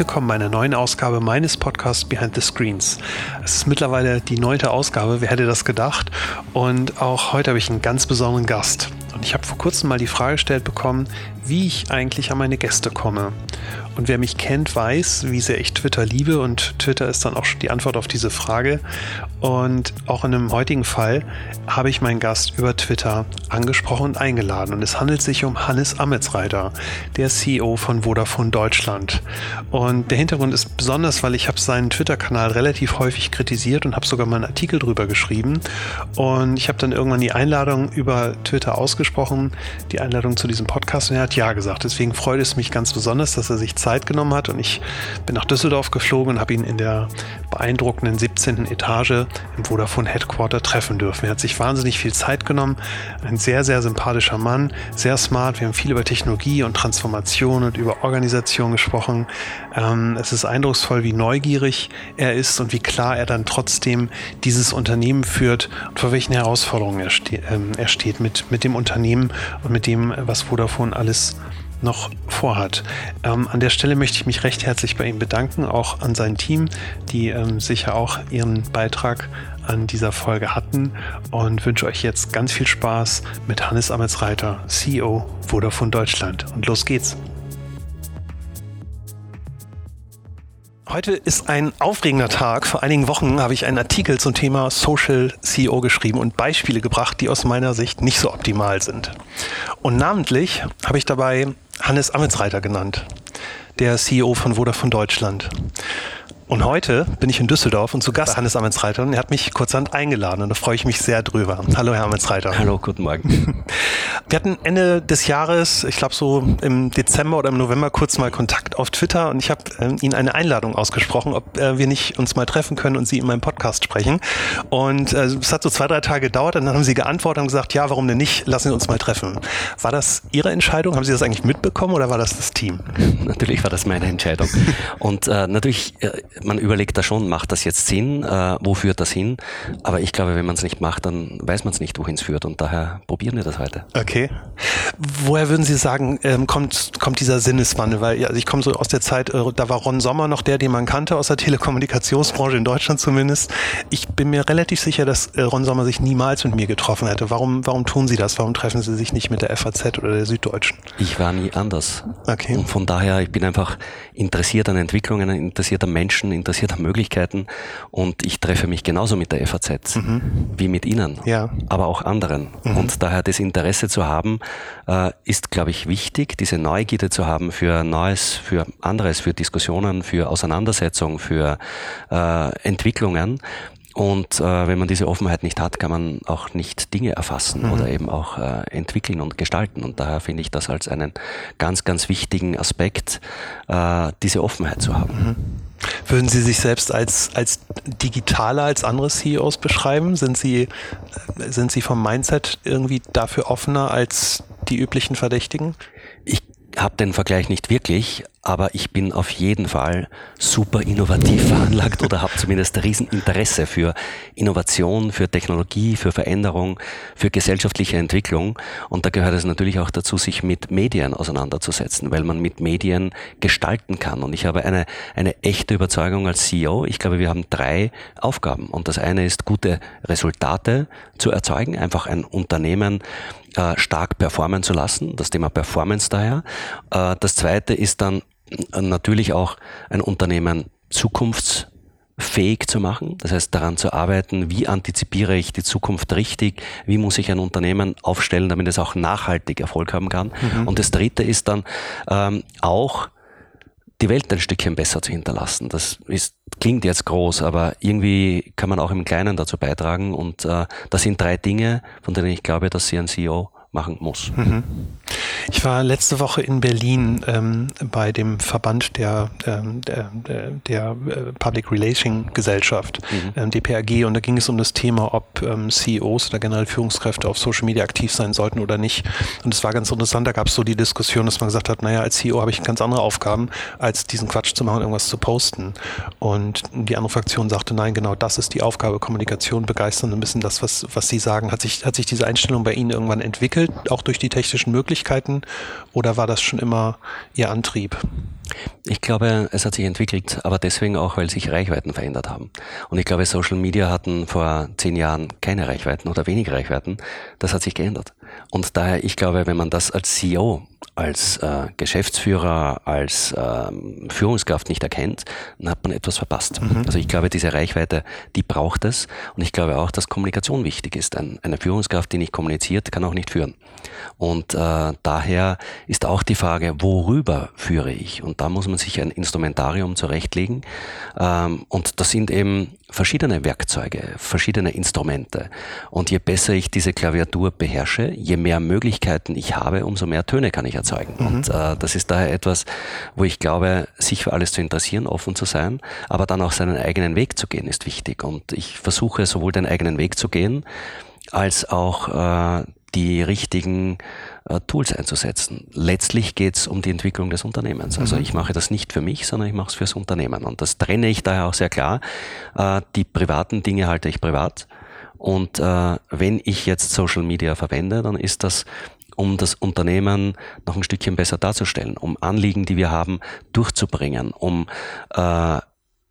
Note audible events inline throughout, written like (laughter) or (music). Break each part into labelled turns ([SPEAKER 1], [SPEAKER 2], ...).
[SPEAKER 1] Willkommen bei einer neuen Ausgabe meines Podcasts Behind the Screens. Es ist mittlerweile die neunte Ausgabe, wer hätte das gedacht? Und auch heute habe ich einen ganz besonderen Gast. Ich habe vor kurzem mal die Frage gestellt bekommen, wie ich eigentlich an meine Gäste komme. Und wer mich kennt, weiß, wie sehr ich Twitter liebe und Twitter ist dann auch schon die Antwort auf diese Frage. Und auch in dem heutigen Fall habe ich meinen Gast über Twitter angesprochen und eingeladen. Und es handelt sich um Hannes Ametsreiter, der CEO von Vodafone Deutschland. Und der Hintergrund ist besonders, weil ich habe seinen Twitter-Kanal relativ häufig kritisiert und habe sogar mal einen Artikel drüber geschrieben. Und ich habe dann irgendwann die Einladung über Twitter ausgesprochen, die Einladung zu diesem Podcast und er hat ja gesagt. Deswegen freut es mich ganz besonders, dass er sich Zeit genommen hat und ich bin nach Düsseldorf geflogen und habe ihn in der beeindruckenden 17. Etage im Vodafone Headquarter treffen dürfen. Er hat sich wahnsinnig viel Zeit genommen. Ein sehr, sehr sympathischer Mann, sehr smart. Wir haben viel über Technologie und Transformation und über Organisation gesprochen. Ähm, es ist eindrucksvoll, wie neugierig er ist und wie klar er dann trotzdem dieses Unternehmen führt und vor welchen Herausforderungen er, ste ähm, er steht mit, mit dem Unternehmen und mit dem, was Vodafone alles noch vorhat. Ähm, an der Stelle möchte ich mich recht herzlich bei ihm bedanken, auch an sein Team, die ähm, sicher auch ihren Beitrag an dieser Folge hatten und wünsche euch jetzt ganz viel Spaß mit Hannes Ametsreiter, CEO Vodafone Deutschland. Und los geht's. Heute ist ein aufregender Tag. Vor einigen Wochen habe ich einen Artikel zum Thema Social CEO geschrieben und Beispiele gebracht, die aus meiner Sicht nicht so optimal sind. Und namentlich habe ich dabei Hannes Ametsreiter genannt, der CEO von Vodafone Deutschland. Und heute bin ich in Düsseldorf und zu Gast Hannes Amensreiter und er hat mich kurzerhand eingeladen und da freue ich mich sehr drüber. Hallo Herr Amensreiter.
[SPEAKER 2] Hallo, guten Morgen. (laughs)
[SPEAKER 1] Wir hatten Ende des Jahres, ich glaube so im Dezember oder im November kurz mal Kontakt auf Twitter und ich habe äh, Ihnen eine Einladung ausgesprochen, ob äh, wir nicht uns mal treffen können und Sie in meinem Podcast sprechen. Und äh, es hat so zwei, drei Tage gedauert und dann haben Sie geantwortet und gesagt, ja, warum denn nicht? Lassen Sie uns mal treffen. War das Ihre Entscheidung? Haben Sie das eigentlich mitbekommen oder war das das Team? (laughs)
[SPEAKER 2] Natürlich war das meine Entscheidung. Und äh, natürlich äh, man überlegt da schon, macht das jetzt Sinn, äh, wo führt das hin? Aber ich glaube, wenn man es nicht macht, dann weiß man es nicht, wohin es führt. Und daher probieren wir das heute.
[SPEAKER 1] Okay. Woher würden Sie sagen, ähm, kommt, kommt dieser Sinneswandel? Weil also ich komme so aus der Zeit, äh, da war Ron Sommer noch der, den man kannte aus der Telekommunikationsbranche in Deutschland zumindest. Ich bin mir relativ sicher, dass äh, Ron Sommer sich niemals mit mir getroffen hätte. Warum, warum tun Sie das? Warum treffen Sie sich nicht mit der FAZ oder der Süddeutschen?
[SPEAKER 2] Ich war nie anders. Okay. Und von daher, ich bin einfach interessiert an Entwicklungen, interessiert an Menschen, Menschen, interessiert an Möglichkeiten und ich treffe mich genauso mit der FAZ mhm. wie mit Ihnen, ja. aber auch anderen. Mhm. Und daher das Interesse zu haben, äh, ist, glaube ich, wichtig, diese Neugierde zu haben für Neues, für anderes, für Diskussionen, für Auseinandersetzung, für äh, Entwicklungen. Und äh, wenn man diese Offenheit nicht hat, kann man auch nicht Dinge erfassen mhm. oder eben auch äh, entwickeln und gestalten. Und daher finde ich das als einen ganz, ganz wichtigen Aspekt, äh, diese Offenheit zu haben. Mhm.
[SPEAKER 1] Würden Sie sich selbst als, als digitaler als andere CEOs beschreiben? Sind Sie, sind Sie vom Mindset irgendwie dafür offener als die üblichen Verdächtigen?
[SPEAKER 2] Ich habe den Vergleich nicht wirklich, aber ich bin auf jeden Fall super innovativ (laughs) veranlagt oder habe zumindest Rieseninteresse für Innovation, für Technologie, für Veränderung, für gesellschaftliche Entwicklung. Und da gehört es natürlich auch dazu, sich mit Medien auseinanderzusetzen, weil man mit Medien gestalten kann. Und ich habe eine, eine echte Überzeugung als CEO. Ich glaube, wir haben drei Aufgaben. Und das eine ist, gute Resultate zu erzeugen, einfach ein Unternehmen äh, stark performen zu lassen, das Thema Performance daher. Äh, das zweite ist dann natürlich auch ein Unternehmen zukunftsfähig zu machen. Das heißt, daran zu arbeiten, wie antizipiere ich die Zukunft richtig, wie muss ich ein Unternehmen aufstellen, damit es auch nachhaltig Erfolg haben kann. Mhm. Und das Dritte ist dann ähm, auch die Welt ein Stückchen besser zu hinterlassen. Das ist, klingt jetzt groß, aber irgendwie kann man auch im Kleinen dazu beitragen. Und äh, das sind drei Dinge, von denen ich glaube, dass sie ein CEO machen muss. Mhm.
[SPEAKER 1] Ich war letzte Woche in Berlin ähm, bei dem Verband der, ähm, der, der, äh, Public Relation Gesellschaft, mhm. ähm, DPRG, und da ging es um das Thema, ob ähm, CEOs oder generell Führungskräfte auf Social Media aktiv sein sollten oder nicht. Und es war ganz interessant, da gab es so die Diskussion, dass man gesagt hat, naja, als CEO habe ich ganz andere Aufgaben, als diesen Quatsch zu machen, irgendwas zu posten. Und die andere Fraktion sagte, nein, genau das ist die Aufgabe, Kommunikation begeistern ein bisschen das, was, was Sie sagen. Hat sich, hat sich diese Einstellung bei Ihnen irgendwann entwickelt? Entwickelt, auch durch die technischen Möglichkeiten, oder war das schon immer Ihr Antrieb?
[SPEAKER 2] Ich glaube, es hat sich entwickelt, aber deswegen auch, weil sich Reichweiten verändert haben. Und ich glaube, Social Media hatten vor zehn Jahren keine Reichweiten oder wenig Reichweiten. Das hat sich geändert. Und daher, ich glaube, wenn man das als CEO, als äh, Geschäftsführer, als ähm, Führungskraft nicht erkennt, dann hat man etwas verpasst. Mhm. Also ich glaube, diese Reichweite, die braucht es. Und ich glaube auch, dass Kommunikation wichtig ist. Ein, eine Führungskraft, die nicht kommuniziert, kann auch nicht führen. Und äh, daher ist auch die Frage, worüber führe ich? Und da muss man sich ein Instrumentarium zurechtlegen. Ähm, und das sind eben verschiedene Werkzeuge, verschiedene Instrumente. Und je besser ich diese Klaviatur beherrsche, je mehr Möglichkeiten ich habe, umso mehr Töne kann ich erzeugen. Mhm. Und äh, das ist daher etwas, wo ich glaube, sich für alles zu interessieren, offen zu sein, aber dann auch seinen eigenen Weg zu gehen, ist wichtig. Und ich versuche sowohl den eigenen Weg zu gehen, als auch äh, die richtigen äh, Tools einzusetzen. Letztlich geht es um die Entwicklung des Unternehmens. Also mhm. ich mache das nicht für mich, sondern ich mache es fürs Unternehmen. Und das trenne ich daher auch sehr klar. Äh, die privaten Dinge halte ich privat. Und äh, wenn ich jetzt Social Media verwende, dann ist das um das Unternehmen noch ein Stückchen besser darzustellen, um Anliegen, die wir haben, durchzubringen, um äh,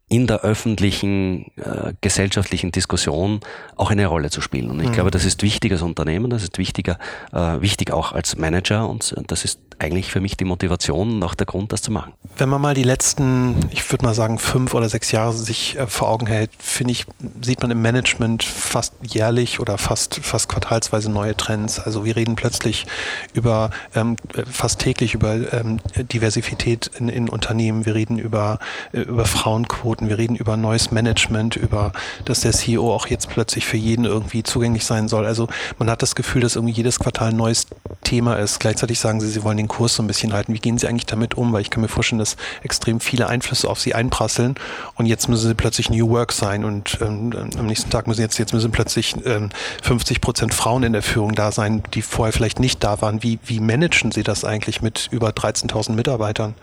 [SPEAKER 2] in der öffentlichen äh, gesellschaftlichen Diskussion auch eine Rolle zu spielen. Und ich mhm. glaube, das ist wichtig als Unternehmen, das ist wichtiger, äh, wichtig auch als Manager und das ist eigentlich für mich die Motivation und auch der Grund, das zu machen.
[SPEAKER 1] Wenn man mal die letzten, ich würde mal sagen, fünf oder sechs Jahre sich äh, vor Augen hält, finde ich, sieht man im Management fast jährlich oder fast, fast quartalsweise neue Trends. Also wir reden plötzlich über ähm, fast täglich über ähm, Diversität in, in Unternehmen. Wir reden über, äh, über Frauenquoten. Wir reden über neues Management, über, dass der CEO auch jetzt plötzlich für jeden irgendwie zugänglich sein soll. Also man hat das Gefühl, dass irgendwie jedes Quartal ein neues Thema ist. Gleichzeitig sagen sie, sie wollen den Kurs so ein bisschen halten. Wie gehen Sie eigentlich damit um? Weil ich kann mir vorstellen, dass extrem viele Einflüsse auf Sie einprasseln und jetzt müssen Sie plötzlich New Work sein und ähm, am nächsten Tag müssen jetzt, jetzt müssen plötzlich ähm, 50 Prozent Frauen in der Führung da sein, die vorher vielleicht nicht da waren. Wie, wie managen Sie das eigentlich mit über 13.000 Mitarbeitern?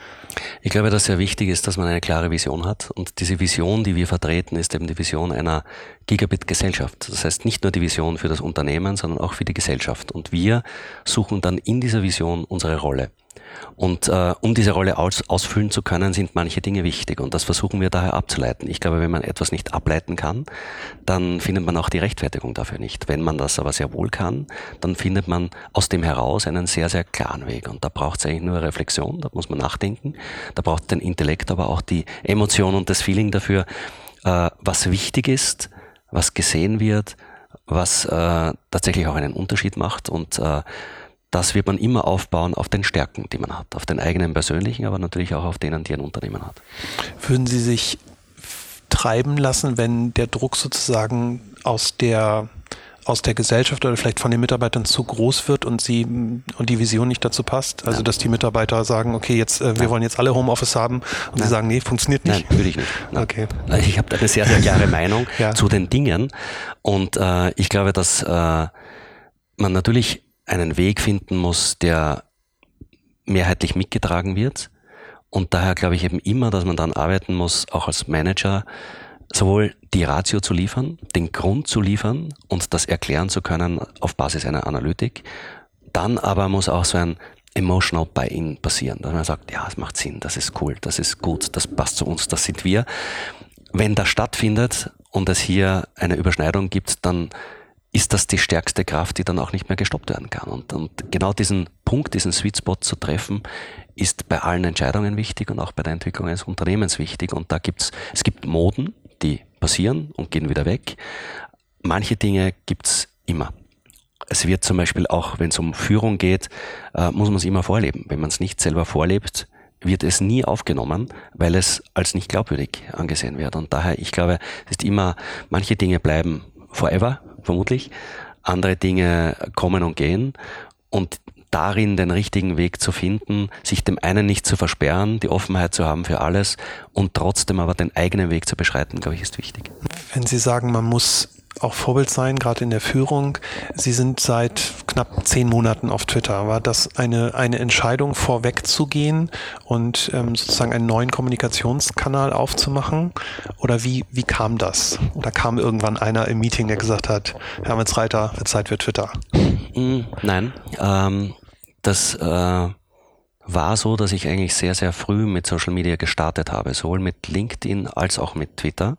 [SPEAKER 2] Ich glaube, dass sehr wichtig ist, dass man eine klare Vision hat. Und diese Vision, die wir vertreten, ist eben die Vision einer Gigabit-Gesellschaft. Das heißt nicht nur die Vision für das Unternehmen, sondern auch für die Gesellschaft. Und wir suchen dann in dieser Vision unsere Rolle. Und äh, um diese Rolle aus, ausfüllen zu können, sind manche Dinge wichtig. Und das versuchen wir daher abzuleiten. Ich glaube, wenn man etwas nicht ableiten kann, dann findet man auch die Rechtfertigung dafür nicht. Wenn man das aber sehr wohl kann, dann findet man aus dem heraus einen sehr, sehr klaren Weg. Und da braucht es eigentlich nur Reflexion, da muss man nachdenken. Da braucht den Intellekt, aber auch die Emotion und das Feeling dafür, äh, was wichtig ist, was gesehen wird, was äh, tatsächlich auch einen Unterschied macht. Und äh, das wird man immer aufbauen auf den Stärken, die man hat, auf den eigenen persönlichen, aber natürlich auch auf denen, die ein Unternehmen hat.
[SPEAKER 1] Würden Sie sich treiben lassen, wenn der Druck sozusagen aus der aus der Gesellschaft oder vielleicht von den Mitarbeitern zu groß wird und sie und die Vision nicht dazu passt. Also ja. dass die Mitarbeiter sagen, okay, jetzt äh, wir ja. wollen jetzt alle Homeoffice haben und ja. sie sagen, nee, funktioniert nicht.
[SPEAKER 2] Nein, würde ich nicht. Nein. Okay. Ich habe eine sehr, sehr klare Meinung zu den Dingen und äh, ich glaube, dass äh, man natürlich einen Weg finden muss, der mehrheitlich mitgetragen wird. Und daher glaube ich eben immer, dass man dann arbeiten muss, auch als Manager, sowohl die Ratio zu liefern, den Grund zu liefern und das erklären zu können auf Basis einer Analytik. Dann aber muss auch so ein emotional Buy-in passieren, dass man sagt, ja, es macht Sinn, das ist cool, das ist gut, das passt zu uns, das sind wir. Wenn das stattfindet und es hier eine Überschneidung gibt, dann ist das die stärkste Kraft, die dann auch nicht mehr gestoppt werden kann. Und, und genau diesen Punkt, diesen Sweet Spot zu treffen, ist bei allen Entscheidungen wichtig und auch bei der Entwicklung eines Unternehmens wichtig. Und da gibt's, es gibt Moden, die passieren und gehen wieder weg. Manche Dinge gibt's immer. Es wird zum Beispiel auch, wenn es um Führung geht, äh, muss man es immer vorleben. Wenn man es nicht selber vorlebt, wird es nie aufgenommen, weil es als nicht glaubwürdig angesehen wird. Und daher, ich glaube, es ist immer, manche Dinge bleiben forever, vermutlich. Andere Dinge kommen und gehen. Und darin den richtigen Weg zu finden, sich dem einen nicht zu versperren, die Offenheit zu haben für alles und trotzdem aber den eigenen Weg zu beschreiten, glaube ich, ist wichtig.
[SPEAKER 1] Wenn Sie sagen, man muss auch Vorbild sein, gerade in der Führung. Sie sind seit knapp zehn Monaten auf Twitter. War das eine, eine Entscheidung, vorwegzugehen und ähm, sozusagen einen neuen Kommunikationskanal aufzumachen? Oder wie, wie kam das? Oder kam irgendwann einer im Meeting, der gesagt hat, Herr Reiter, wird Zeit für Twitter?
[SPEAKER 2] Nein, ähm, das äh, war so, dass ich eigentlich sehr, sehr früh mit Social Media gestartet habe, sowohl mit LinkedIn als auch mit Twitter.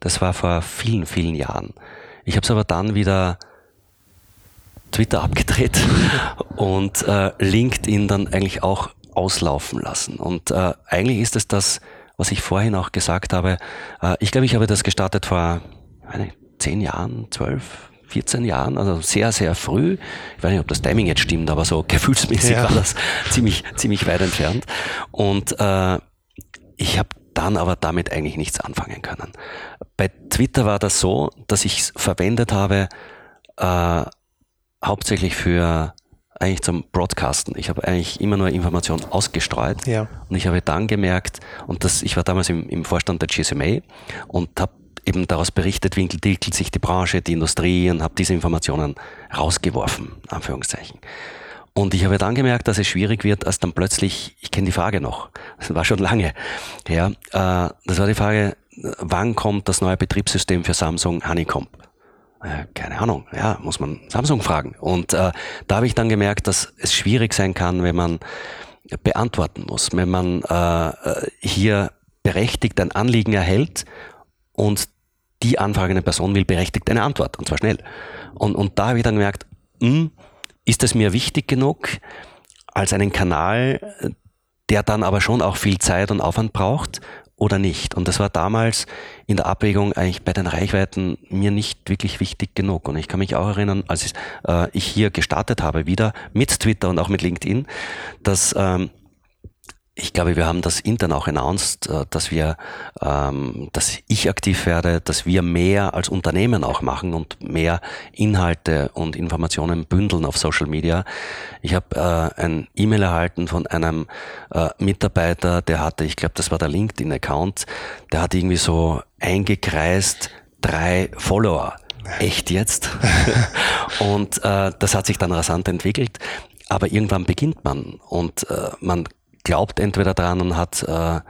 [SPEAKER 2] Das war vor vielen, vielen Jahren. Ich habe es aber dann wieder Twitter abgedreht (laughs) und äh, LinkedIn dann eigentlich auch auslaufen lassen. Und äh, eigentlich ist es das, was ich vorhin auch gesagt habe. Äh, ich glaube, ich habe das gestartet vor meine, zehn Jahren, zwölf, 14 Jahren, also sehr, sehr früh. Ich weiß nicht, ob das Timing jetzt stimmt, aber so gefühlsmäßig ja. war das ziemlich, ziemlich weit entfernt. Und äh, ich habe dann aber damit eigentlich nichts anfangen können. Bei Twitter war das so, dass ich es verwendet habe, äh, hauptsächlich für eigentlich zum Broadcasten. Ich habe eigentlich immer nur Informationen ausgestreut. Ja. Und ich habe dann gemerkt, und das, ich war damals im, im Vorstand der GSMA und habe eben daraus berichtet, wie entwickelt sich die Branche, die Industrie und habe diese Informationen rausgeworfen, Anführungszeichen. Und ich habe dann gemerkt, dass es schwierig wird, als dann plötzlich, ich kenne die Frage noch, das war schon lange, ja, äh, das war die Frage, wann kommt das neue Betriebssystem für Samsung Honeycomb? Äh, keine Ahnung, ja, muss man Samsung fragen. Und äh, da habe ich dann gemerkt, dass es schwierig sein kann, wenn man beantworten muss, wenn man äh, äh hier berechtigt ein Anliegen erhält und die anfragende Person will berechtigt eine Antwort, und zwar schnell. Und, und da habe ich dann gemerkt, mh, hm, ist es mir wichtig genug, als einen Kanal, der dann aber schon auch viel Zeit und Aufwand braucht oder nicht. Und das war damals in der Abwägung eigentlich bei den Reichweiten mir nicht wirklich wichtig genug. Und ich kann mich auch erinnern, als ich, äh, ich hier gestartet habe, wieder mit Twitter und auch mit LinkedIn, dass ähm, ich glaube, wir haben das intern auch announced, äh, dass wir, ähm, dass ich aktiv werde, dass wir mehr als Unternehmen auch machen und mehr Inhalte und Informationen bündeln auf Social Media. Ich habe äh, ein E-Mail erhalten von einem äh, Mitarbeiter, der hatte, ich glaube, das war der LinkedIn-Account, der hat irgendwie so eingekreist drei Follower. Echt jetzt? (laughs) und das hat sich dann rasant entwickelt. Aber irgendwann beginnt man und äh, man glaubt entweder dran und hat äh,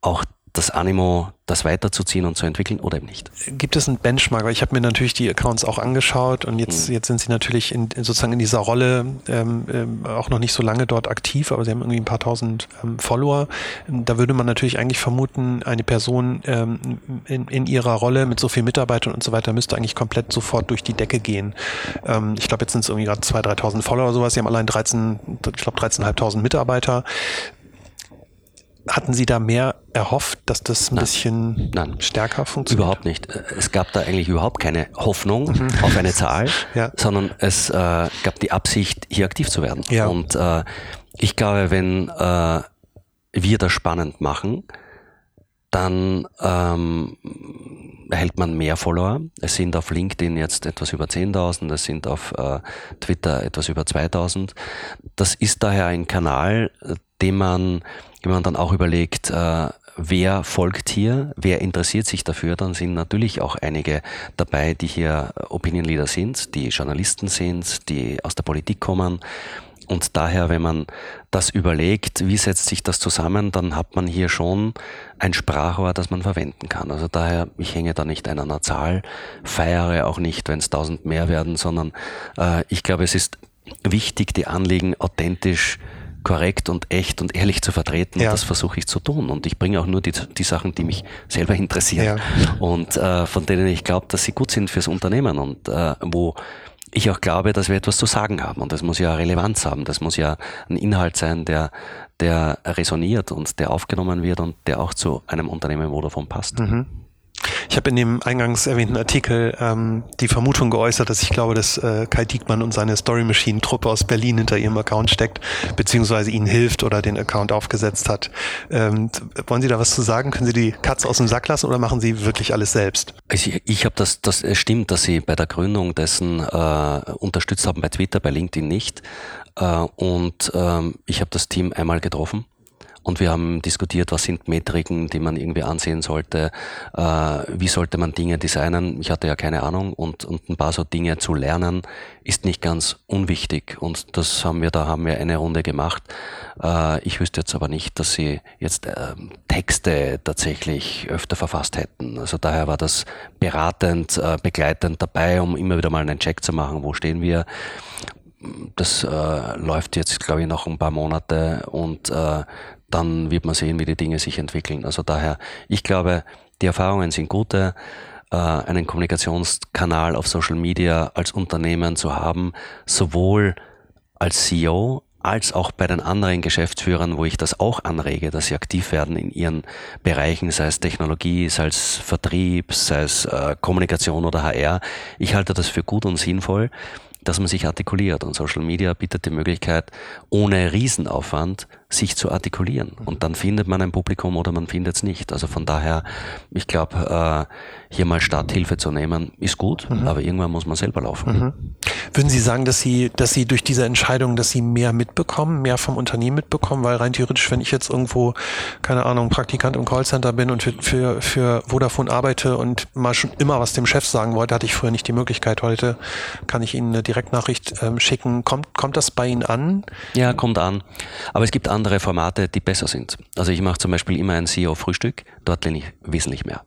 [SPEAKER 2] auch das Animo, das weiterzuziehen und zu entwickeln oder eben nicht.
[SPEAKER 1] Gibt es einen Benchmark? Ich habe mir natürlich die Accounts auch angeschaut und jetzt, mhm. jetzt sind sie natürlich in, sozusagen in dieser Rolle ähm, ähm, auch noch nicht so lange dort aktiv, aber sie haben irgendwie ein paar tausend ähm, Follower. Da würde man natürlich eigentlich vermuten, eine Person ähm, in, in ihrer Rolle mit so vielen Mitarbeitern und so weiter müsste eigentlich komplett sofort durch die Decke gehen. Ähm, ich glaube, jetzt sind es irgendwie gerade 2.000, 3.000 Follower oder sowas. Sie haben allein 13, ich glaube 13.500 Mitarbeiter. Hatten Sie da mehr erhofft, dass das ein Nein. bisschen Nein. stärker funktioniert?
[SPEAKER 2] Überhaupt nicht. Es gab da eigentlich überhaupt keine Hoffnung mhm. auf eine Zahl, (laughs) ja. sondern es äh, gab die Absicht, hier aktiv zu werden. Ja. Und äh, ich glaube, wenn äh, wir das spannend machen, dann ähm, erhält man mehr Follower. Es sind auf LinkedIn jetzt etwas über 10.000, es sind auf äh, Twitter etwas über 2.000. Das ist daher ein Kanal, den man wenn man dann auch überlegt, äh, wer folgt hier, wer interessiert sich dafür, dann sind natürlich auch einige dabei, die hier Opinion Leader sind, die Journalisten sind, die aus der Politik kommen. Und daher, wenn man das überlegt, wie setzt sich das zusammen, dann hat man hier schon ein Sprachrohr, das man verwenden kann. Also daher, ich hänge da nicht an einer Zahl, feiere auch nicht, wenn es tausend mehr werden, sondern äh, ich glaube, es ist wichtig, die Anliegen authentisch korrekt und echt und ehrlich zu vertreten. Ja. Und das versuche ich zu tun. Und ich bringe auch nur die, die Sachen, die mich selber interessieren ja. und äh, von denen ich glaube, dass sie gut sind fürs Unternehmen und äh, wo ich auch glaube, dass wir etwas zu sagen haben. Und das muss ja Relevanz haben. Das muss ja ein Inhalt sein, der, der resoniert und der aufgenommen wird und der auch zu einem Unternehmen Vodafone passt. Mhm.
[SPEAKER 1] Ich habe in dem eingangs erwähnten Artikel ähm, die Vermutung geäußert, dass ich glaube, dass äh, Kai Diekmann und seine Story Machine Truppe aus Berlin hinter ihrem Account steckt, beziehungsweise ihnen hilft oder den Account aufgesetzt hat. Ähm, wollen Sie da was zu sagen? Können Sie die Katze aus dem Sack lassen oder machen Sie wirklich alles selbst?
[SPEAKER 2] Also ich, ich habe das, das stimmt, dass Sie bei der Gründung dessen äh, unterstützt haben, bei Twitter, bei LinkedIn nicht. Äh, und ähm, ich habe das Team einmal getroffen und wir haben diskutiert, was sind Metriken, die man irgendwie ansehen sollte, äh, wie sollte man Dinge designen. Ich hatte ja keine Ahnung und, und ein paar so Dinge zu lernen ist nicht ganz unwichtig. Und das haben wir, da haben wir eine Runde gemacht. Äh, ich wüsste jetzt aber nicht, dass sie jetzt äh, Texte tatsächlich öfter verfasst hätten. Also daher war das beratend, äh, begleitend dabei, um immer wieder mal einen Check zu machen, wo stehen wir das äh, läuft jetzt, glaube ich, noch ein paar Monate und äh, dann wird man sehen, wie die Dinge sich entwickeln. Also daher, ich glaube, die Erfahrungen sind gute äh, einen Kommunikationskanal auf Social Media als Unternehmen zu haben, sowohl als CEO als auch bei den anderen Geschäftsführern, wo ich das auch anrege, dass sie aktiv werden in ihren Bereichen, sei es Technologie, sei es Vertrieb, sei es äh, Kommunikation oder HR. Ich halte das für gut und sinnvoll, dass man sich artikuliert. Und Social Media bietet die Möglichkeit, ohne Riesenaufwand sich zu artikulieren. Und dann findet man ein Publikum oder man findet es nicht. Also von daher, ich glaube, äh, hier mal Starthilfe zu nehmen, ist gut, mhm. aber irgendwann muss man selber laufen. Mhm.
[SPEAKER 1] Würden Sie sagen, dass Sie, dass Sie durch diese Entscheidung, dass Sie mehr mitbekommen, mehr vom Unternehmen mitbekommen? Weil rein theoretisch, wenn ich jetzt irgendwo, keine Ahnung, Praktikant im Callcenter bin und für, für, für Vodafone arbeite und mal schon immer was dem Chef sagen wollte, hatte ich früher nicht die Möglichkeit. Heute kann ich Ihnen eine Direktnachricht ähm, schicken. Kommt, kommt das bei Ihnen an?
[SPEAKER 2] Ja, kommt an. Aber es gibt andere Formate, die besser sind. Also ich mache zum Beispiel immer ein CEO-Frühstück, dort lerne ich wesentlich mehr.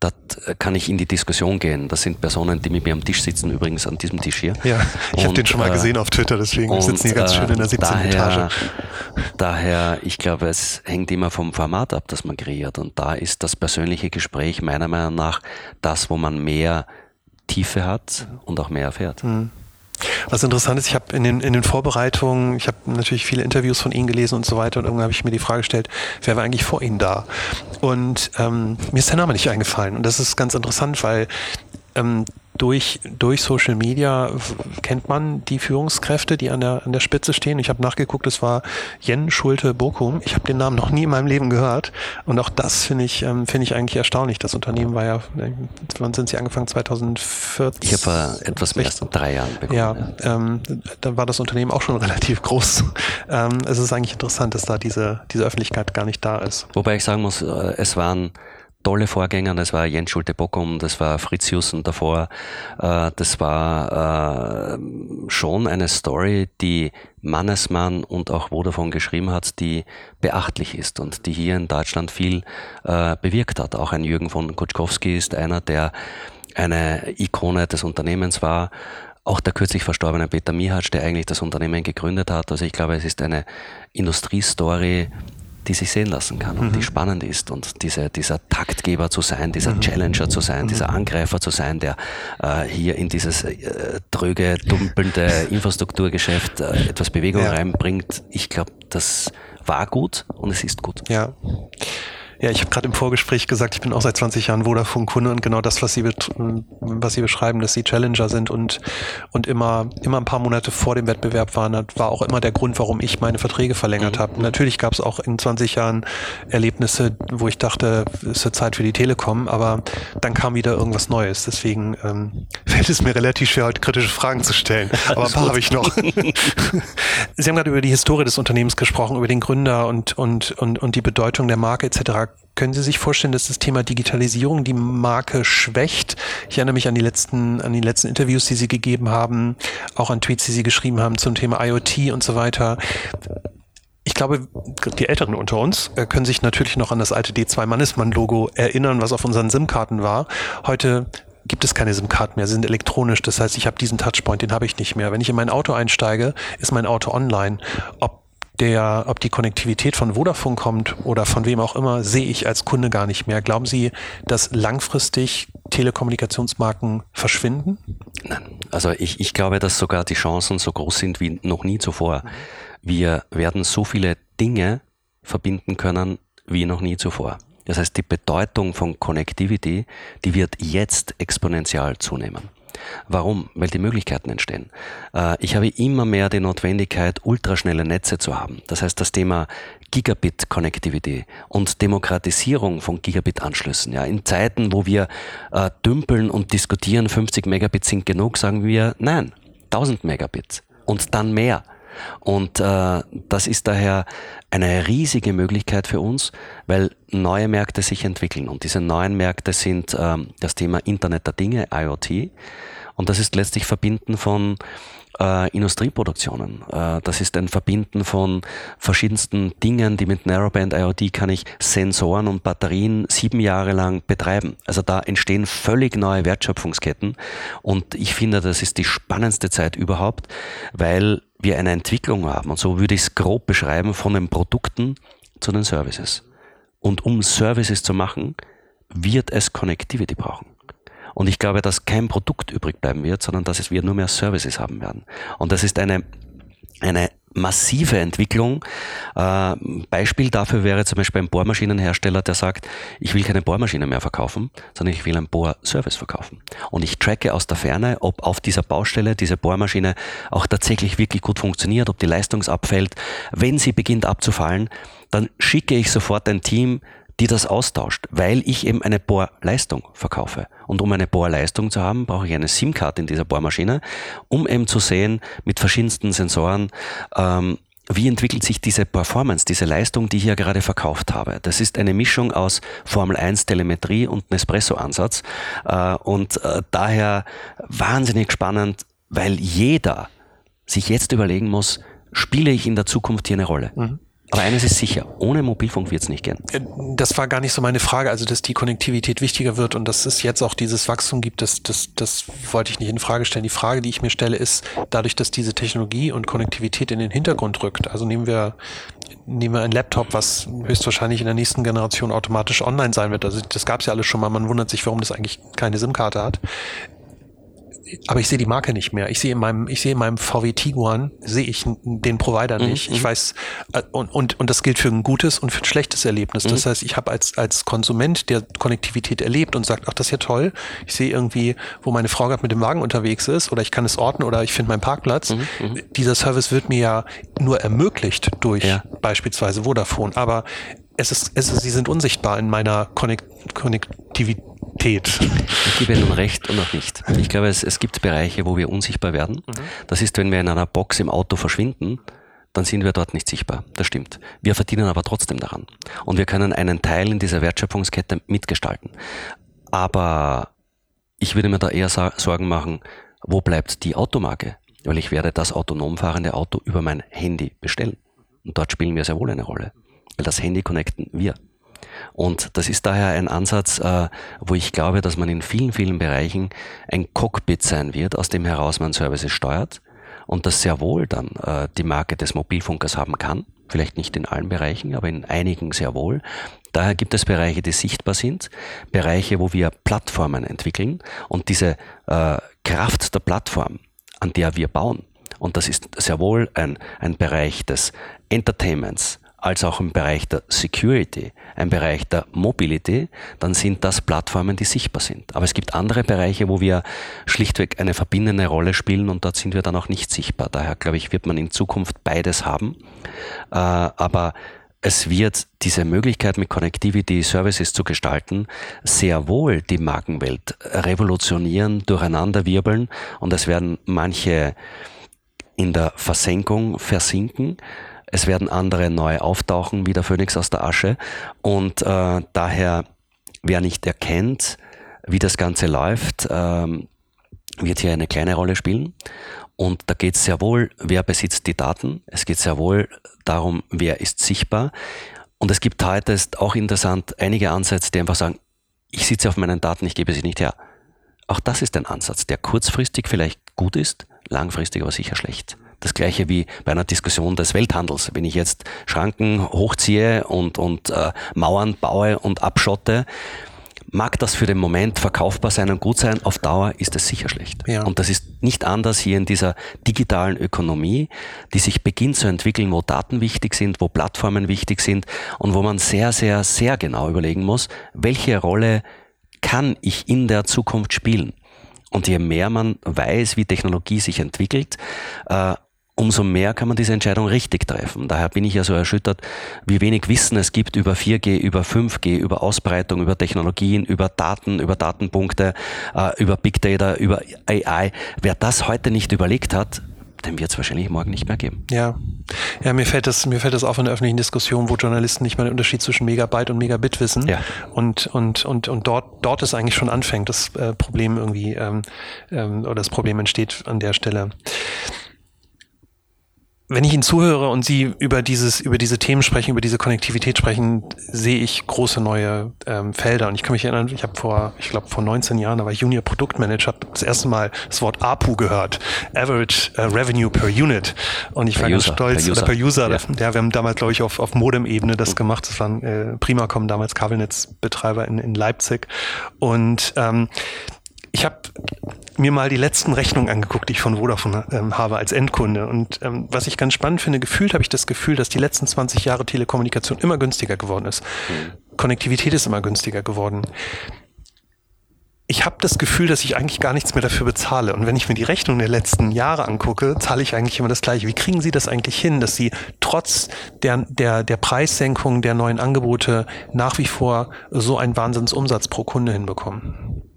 [SPEAKER 2] Dort äh, kann ich in die Diskussion gehen. Das sind Personen, die mit mir am Tisch sitzen, übrigens an diesem Tisch hier.
[SPEAKER 1] Ja, ich habe den schon mal äh, gesehen auf Twitter, deswegen und, sitzen die ganz schön in der 17.
[SPEAKER 2] Daher,
[SPEAKER 1] Etage.
[SPEAKER 2] Daher, ich glaube, es hängt immer vom Format ab, das man kreiert. Und da ist das persönliche Gespräch meiner Meinung nach das, wo man mehr Tiefe hat und auch mehr erfährt. Mhm.
[SPEAKER 1] Was interessant ist, ich habe in den, in den Vorbereitungen, ich habe natürlich viele Interviews von Ihnen gelesen und so weiter und irgendwann habe ich mir die Frage gestellt, wer war eigentlich vor Ihnen da? Und ähm, mir ist der Name nicht eingefallen und das ist ganz interessant, weil ähm, durch, durch Social Media kennt man die Führungskräfte, die an der, an der Spitze stehen. Ich habe nachgeguckt, es war Jen Schulte Bokum. Ich habe den Namen noch nie in meinem Leben gehört. Und auch das finde ich, ähm, finde ich eigentlich erstaunlich. Das Unternehmen war ja, äh, wann sind Sie angefangen? 2014?
[SPEAKER 2] Ich habe vor etwas mehr als drei Jahren
[SPEAKER 1] begonnen. Ja, ja. Ähm, da war das Unternehmen auch schon (laughs) relativ groß. Ähm, es ist eigentlich interessant, dass da diese, diese Öffentlichkeit gar nicht da ist.
[SPEAKER 2] Wobei ich sagen muss, äh, es waren tolle Vorgänger. Das war Jens Schulte-Bockum, das war Fritz Jussen davor. Äh, das war äh, schon eine Story, die Mannesmann und auch Vodafone geschrieben hat, die beachtlich ist und die hier in Deutschland viel äh, bewirkt hat. Auch ein Jürgen von Kutschkowski ist einer, der eine Ikone des Unternehmens war. Auch der kürzlich verstorbene Peter Mihatsch, der eigentlich das Unternehmen gegründet hat. Also ich glaube, es ist eine Industriestory, die sich sehen lassen kann und die mhm. spannend ist und diese, dieser Taktgeber zu sein, dieser mhm. Challenger zu sein, dieser mhm. Angreifer zu sein, der äh, hier in dieses äh, tröge, dumpelnde (laughs) Infrastrukturgeschäft äh, etwas Bewegung ja. reinbringt. Ich glaube, das war gut und es ist gut.
[SPEAKER 1] Ja. Ja, ich habe gerade im Vorgespräch gesagt, ich bin auch seit 20 Jahren Vodafone-Kunde und genau das, was Sie, was Sie beschreiben, dass Sie Challenger sind und, und immer, immer ein paar Monate vor dem Wettbewerb waren, war auch immer der Grund, warum ich meine Verträge verlängert mhm. habe. Natürlich gab es auch in 20 Jahren Erlebnisse, wo ich dachte, es wird Zeit für die Telekom, aber dann kam wieder irgendwas Neues. Deswegen ähm, (laughs) fällt es mir relativ schwer, heute kritische Fragen zu stellen. Aber ein paar habe ich noch. (laughs) Sie haben gerade über die Historie des Unternehmens gesprochen, über den Gründer und, und, und, und die Bedeutung der Marke etc. Können Sie sich vorstellen, dass das Thema Digitalisierung die Marke schwächt? Ich erinnere mich an die letzten, an die letzten Interviews, die Sie gegeben haben, auch an Tweets, die Sie geschrieben haben zum Thema IoT und so weiter. Ich glaube, die Älteren unter uns äh, können sich natürlich noch an das alte D2-Mannesmann-Logo erinnern, was auf unseren SIM-Karten war. Heute gibt es keine SIM-Karten mehr, sie sind elektronisch. Das heißt, ich habe diesen Touchpoint, den habe ich nicht mehr. Wenn ich in mein Auto einsteige, ist mein Auto online. Ob der, ob die Konnektivität von Vodafone kommt oder von wem auch immer, sehe ich als Kunde gar nicht mehr. Glauben Sie, dass langfristig Telekommunikationsmarken verschwinden?
[SPEAKER 2] Nein, also ich, ich glaube, dass sogar die Chancen so groß sind wie noch nie zuvor. Wir werden so viele Dinge verbinden können wie noch nie zuvor. Das heißt, die Bedeutung von Connectivity, die wird jetzt exponentiell zunehmen. Warum? Weil die Möglichkeiten entstehen. Äh, ich habe immer mehr die Notwendigkeit, ultraschnelle Netze zu haben. Das heißt, das Thema Gigabit Connectivity und Demokratisierung von Gigabit-Anschlüssen. Ja, in Zeiten, wo wir äh, dümpeln und diskutieren, 50 Megabit sind genug, sagen wir, nein, 1000 Megabit und dann mehr. Und äh, das ist daher eine riesige Möglichkeit für uns, weil neue Märkte sich entwickeln. Und diese neuen Märkte sind ähm, das Thema Internet der Dinge, IoT. Und das ist letztlich Verbinden von äh, Industrieproduktionen. Äh, das ist ein Verbinden von verschiedensten Dingen, die mit Narrowband IoT kann ich Sensoren und Batterien sieben Jahre lang betreiben. Also da entstehen völlig neue Wertschöpfungsketten und ich finde, das ist die spannendste Zeit überhaupt, weil wir eine Entwicklung haben und so würde ich es grob beschreiben von den Produkten zu den Services. Und um Services zu machen, wird es Connectivity brauchen. Und ich glaube, dass kein Produkt übrig bleiben wird, sondern dass wir nur mehr Services haben werden. Und das ist eine, eine massive Entwicklung. Äh, Beispiel dafür wäre zum Beispiel ein Bohrmaschinenhersteller, der sagt, ich will keine Bohrmaschine mehr verkaufen, sondern ich will einen Bohrservice verkaufen. Und ich tracke aus der Ferne, ob auf dieser Baustelle diese Bohrmaschine auch tatsächlich wirklich gut funktioniert, ob die Leistung abfällt. Wenn sie beginnt abzufallen, dann schicke ich sofort ein Team die das austauscht, weil ich eben eine Bohrleistung verkaufe. Und um eine Bohrleistung zu haben, brauche ich eine SIM-Card in dieser Bohrmaschine, um eben zu sehen mit verschiedensten Sensoren, ähm, wie entwickelt sich diese Performance, diese Leistung, die ich ja gerade verkauft habe. Das ist eine Mischung aus Formel 1 Telemetrie und Nespresso-Ansatz äh, und äh, daher wahnsinnig spannend, weil jeder sich jetzt überlegen muss, spiele ich in der Zukunft hier eine Rolle? Mhm. Aber eines ist sicher, ohne Mobilfunk wird es nicht gehen. Äh,
[SPEAKER 1] das war gar nicht so meine Frage, also dass die Konnektivität wichtiger wird und dass es jetzt auch dieses Wachstum gibt, das, das, das wollte ich nicht in Frage stellen. Die Frage, die ich mir stelle, ist, dadurch, dass diese Technologie und Konnektivität in den Hintergrund rückt, also nehmen wir, nehmen wir ein Laptop, was höchstwahrscheinlich in der nächsten Generation automatisch online sein wird. Also das gab es ja alles schon mal, man wundert sich, warum das eigentlich keine SIM-Karte hat aber ich sehe die Marke nicht mehr. Ich sehe in meinem, ich sehe in meinem VW Tiguan, sehe ich den Provider mhm, nicht. Mhm. Ich weiß, äh, und, und, und das gilt für ein gutes und für ein schlechtes Erlebnis. Das mhm. heißt, ich habe als, als Konsument, der Konnektivität erlebt und sagt, ach, das ist ja toll. Ich sehe irgendwie, wo meine Frau gerade mit dem Wagen unterwegs ist oder ich kann es orten oder ich finde meinen Parkplatz. Mhm, mhm. Dieser Service wird mir ja nur ermöglicht durch ja. beispielsweise Vodafone. Aber es ist, es ist, sie sind unsichtbar in meiner Konnektivität Realität.
[SPEAKER 2] Ich gebe Ihnen recht und auch nicht. Ich glaube, es, es gibt Bereiche, wo wir unsichtbar werden. Mhm. Das ist, wenn wir in einer Box im Auto verschwinden, dann sind wir dort nicht sichtbar. Das stimmt. Wir verdienen aber trotzdem daran. Und wir können einen Teil in dieser Wertschöpfungskette mitgestalten. Aber ich würde mir da eher Sorgen machen, wo bleibt die Automarke? Weil ich werde das autonom fahrende Auto über mein Handy bestellen. Und dort spielen wir sehr wohl eine Rolle. Weil das Handy connecten wir. Und das ist daher ein Ansatz, äh, wo ich glaube, dass man in vielen, vielen Bereichen ein Cockpit sein wird, aus dem heraus man Services steuert und das sehr wohl dann äh, die Marke des Mobilfunkers haben kann. Vielleicht nicht in allen Bereichen, aber in einigen sehr wohl. Daher gibt es Bereiche, die sichtbar sind, Bereiche, wo wir Plattformen entwickeln und diese äh, Kraft der Plattform, an der wir bauen, und das ist sehr wohl ein, ein Bereich des Entertainments, als auch im Bereich der Security, im Bereich der Mobility, dann sind das Plattformen, die sichtbar sind. Aber es gibt andere Bereiche, wo wir schlichtweg eine verbindende Rolle spielen und dort sind wir dann auch nicht sichtbar. Daher glaube ich, wird man in Zukunft beides haben. Äh, aber es wird diese Möglichkeit mit Connectivity Services zu gestalten sehr wohl die Markenwelt revolutionieren, durcheinanderwirbeln und es werden manche in der Versenkung versinken es werden andere neu auftauchen, wie der Phönix aus der Asche. Und äh, daher, wer nicht erkennt, wie das Ganze läuft, ähm, wird hier eine kleine Rolle spielen. Und da geht es sehr wohl, wer besitzt die Daten. Es geht sehr wohl darum, wer ist sichtbar. Und es gibt heute, ist auch interessant, einige Ansätze, die einfach sagen, ich sitze auf meinen Daten, ich gebe sie nicht her. Auch das ist ein Ansatz, der kurzfristig vielleicht gut ist, langfristig aber sicher schlecht. Das gleiche wie bei einer Diskussion des Welthandels. Wenn ich jetzt Schranken hochziehe und, und äh, Mauern baue und abschotte, mag das für den Moment verkaufbar sein und gut sein, auf Dauer ist es sicher schlecht. Ja. Und das ist nicht anders hier in dieser digitalen Ökonomie, die sich beginnt zu entwickeln, wo Daten wichtig sind, wo Plattformen wichtig sind und wo man sehr, sehr, sehr genau überlegen muss, welche Rolle kann ich in der Zukunft spielen. Und je mehr man weiß, wie Technologie sich entwickelt, äh, umso mehr kann man diese Entscheidung richtig treffen. Daher bin ich ja so erschüttert, wie wenig Wissen es gibt über 4G, über 5G, über Ausbreitung, über Technologien, über Daten, über Datenpunkte, äh, über Big Data, über AI. Wer das heute nicht überlegt hat, den wird es wahrscheinlich morgen nicht mehr geben.
[SPEAKER 1] Ja, ja mir, fällt das, mir fällt das auf in der öffentlichen Diskussion, wo Journalisten nicht mal den Unterschied zwischen Megabyte und Megabit wissen. Ja. Und, und, und, und dort, dort ist eigentlich schon anfängt, das äh, Problem irgendwie, ähm, ähm, oder das Problem entsteht an der Stelle wenn ich Ihnen zuhöre und Sie über dieses, über diese Themen sprechen, über diese Konnektivität sprechen, sehe ich große neue ähm, Felder. Und ich kann mich erinnern, ich habe vor, ich glaube vor 19 Jahren, da war ich Junior Produktmanager, habe das erste Mal das Wort APU gehört, Average uh, Revenue per Unit. Und ich per war User, ganz stolz, per User, oder per User. Ja. ja wir haben damals, glaube ich, auf, auf Modem-Ebene das gemacht. Das waren äh, Primacom damals Kabelnetzbetreiber in, in Leipzig. Und ähm, ich habe mir mal die letzten Rechnungen angeguckt, die ich von Vodafone ähm, habe als Endkunde. Und ähm, was ich ganz spannend finde, gefühlt habe ich das Gefühl, dass die letzten 20 Jahre Telekommunikation immer günstiger geworden ist. Mhm. Konnektivität ist immer günstiger geworden. Ich habe das Gefühl, dass ich eigentlich gar nichts mehr dafür bezahle. Und wenn ich mir die Rechnung der letzten Jahre angucke, zahle ich eigentlich immer das Gleiche. Wie kriegen Sie das eigentlich hin, dass Sie trotz der, der, der Preissenkung der neuen Angebote nach wie vor so einen Wahnsinnsumsatz pro Kunde hinbekommen?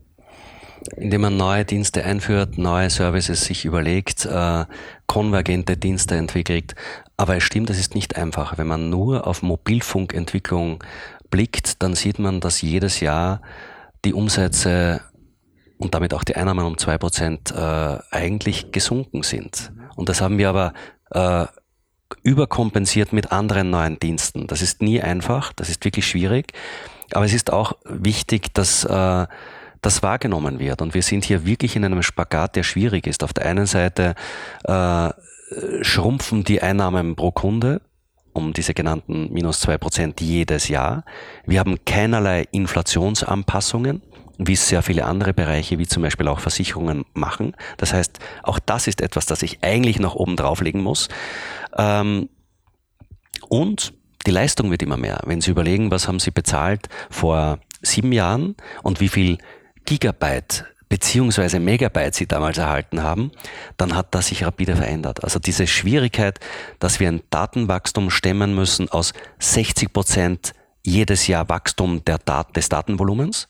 [SPEAKER 2] Indem man neue Dienste einführt, neue Services sich überlegt, äh, konvergente Dienste entwickelt. Aber es stimmt, es ist nicht einfach. Wenn man nur auf Mobilfunkentwicklung blickt, dann sieht man, dass jedes Jahr die Umsätze und damit auch die Einnahmen um zwei Prozent äh, eigentlich gesunken sind. Und das haben wir aber äh, überkompensiert mit anderen neuen Diensten. Das ist nie einfach, das ist wirklich schwierig. Aber es ist auch wichtig, dass äh, das wahrgenommen wird. Und wir sind hier wirklich in einem Spagat, der schwierig ist. Auf der einen Seite äh, schrumpfen die Einnahmen pro Kunde um diese genannten minus zwei Prozent jedes Jahr. Wir haben keinerlei Inflationsanpassungen wie es sehr viele andere Bereiche, wie zum Beispiel auch Versicherungen, machen. Das heißt, auch das ist etwas, das ich eigentlich noch oben drauflegen muss. Ähm, und die Leistung wird immer mehr. Wenn Sie überlegen, was haben Sie bezahlt vor sieben Jahren und wie viel Gigabyte beziehungsweise Megabyte sie damals erhalten haben, dann hat das sich rapide verändert. Also diese Schwierigkeit, dass wir ein Datenwachstum stemmen müssen aus 60 Prozent jedes Jahr Wachstum Dat des Datenvolumens.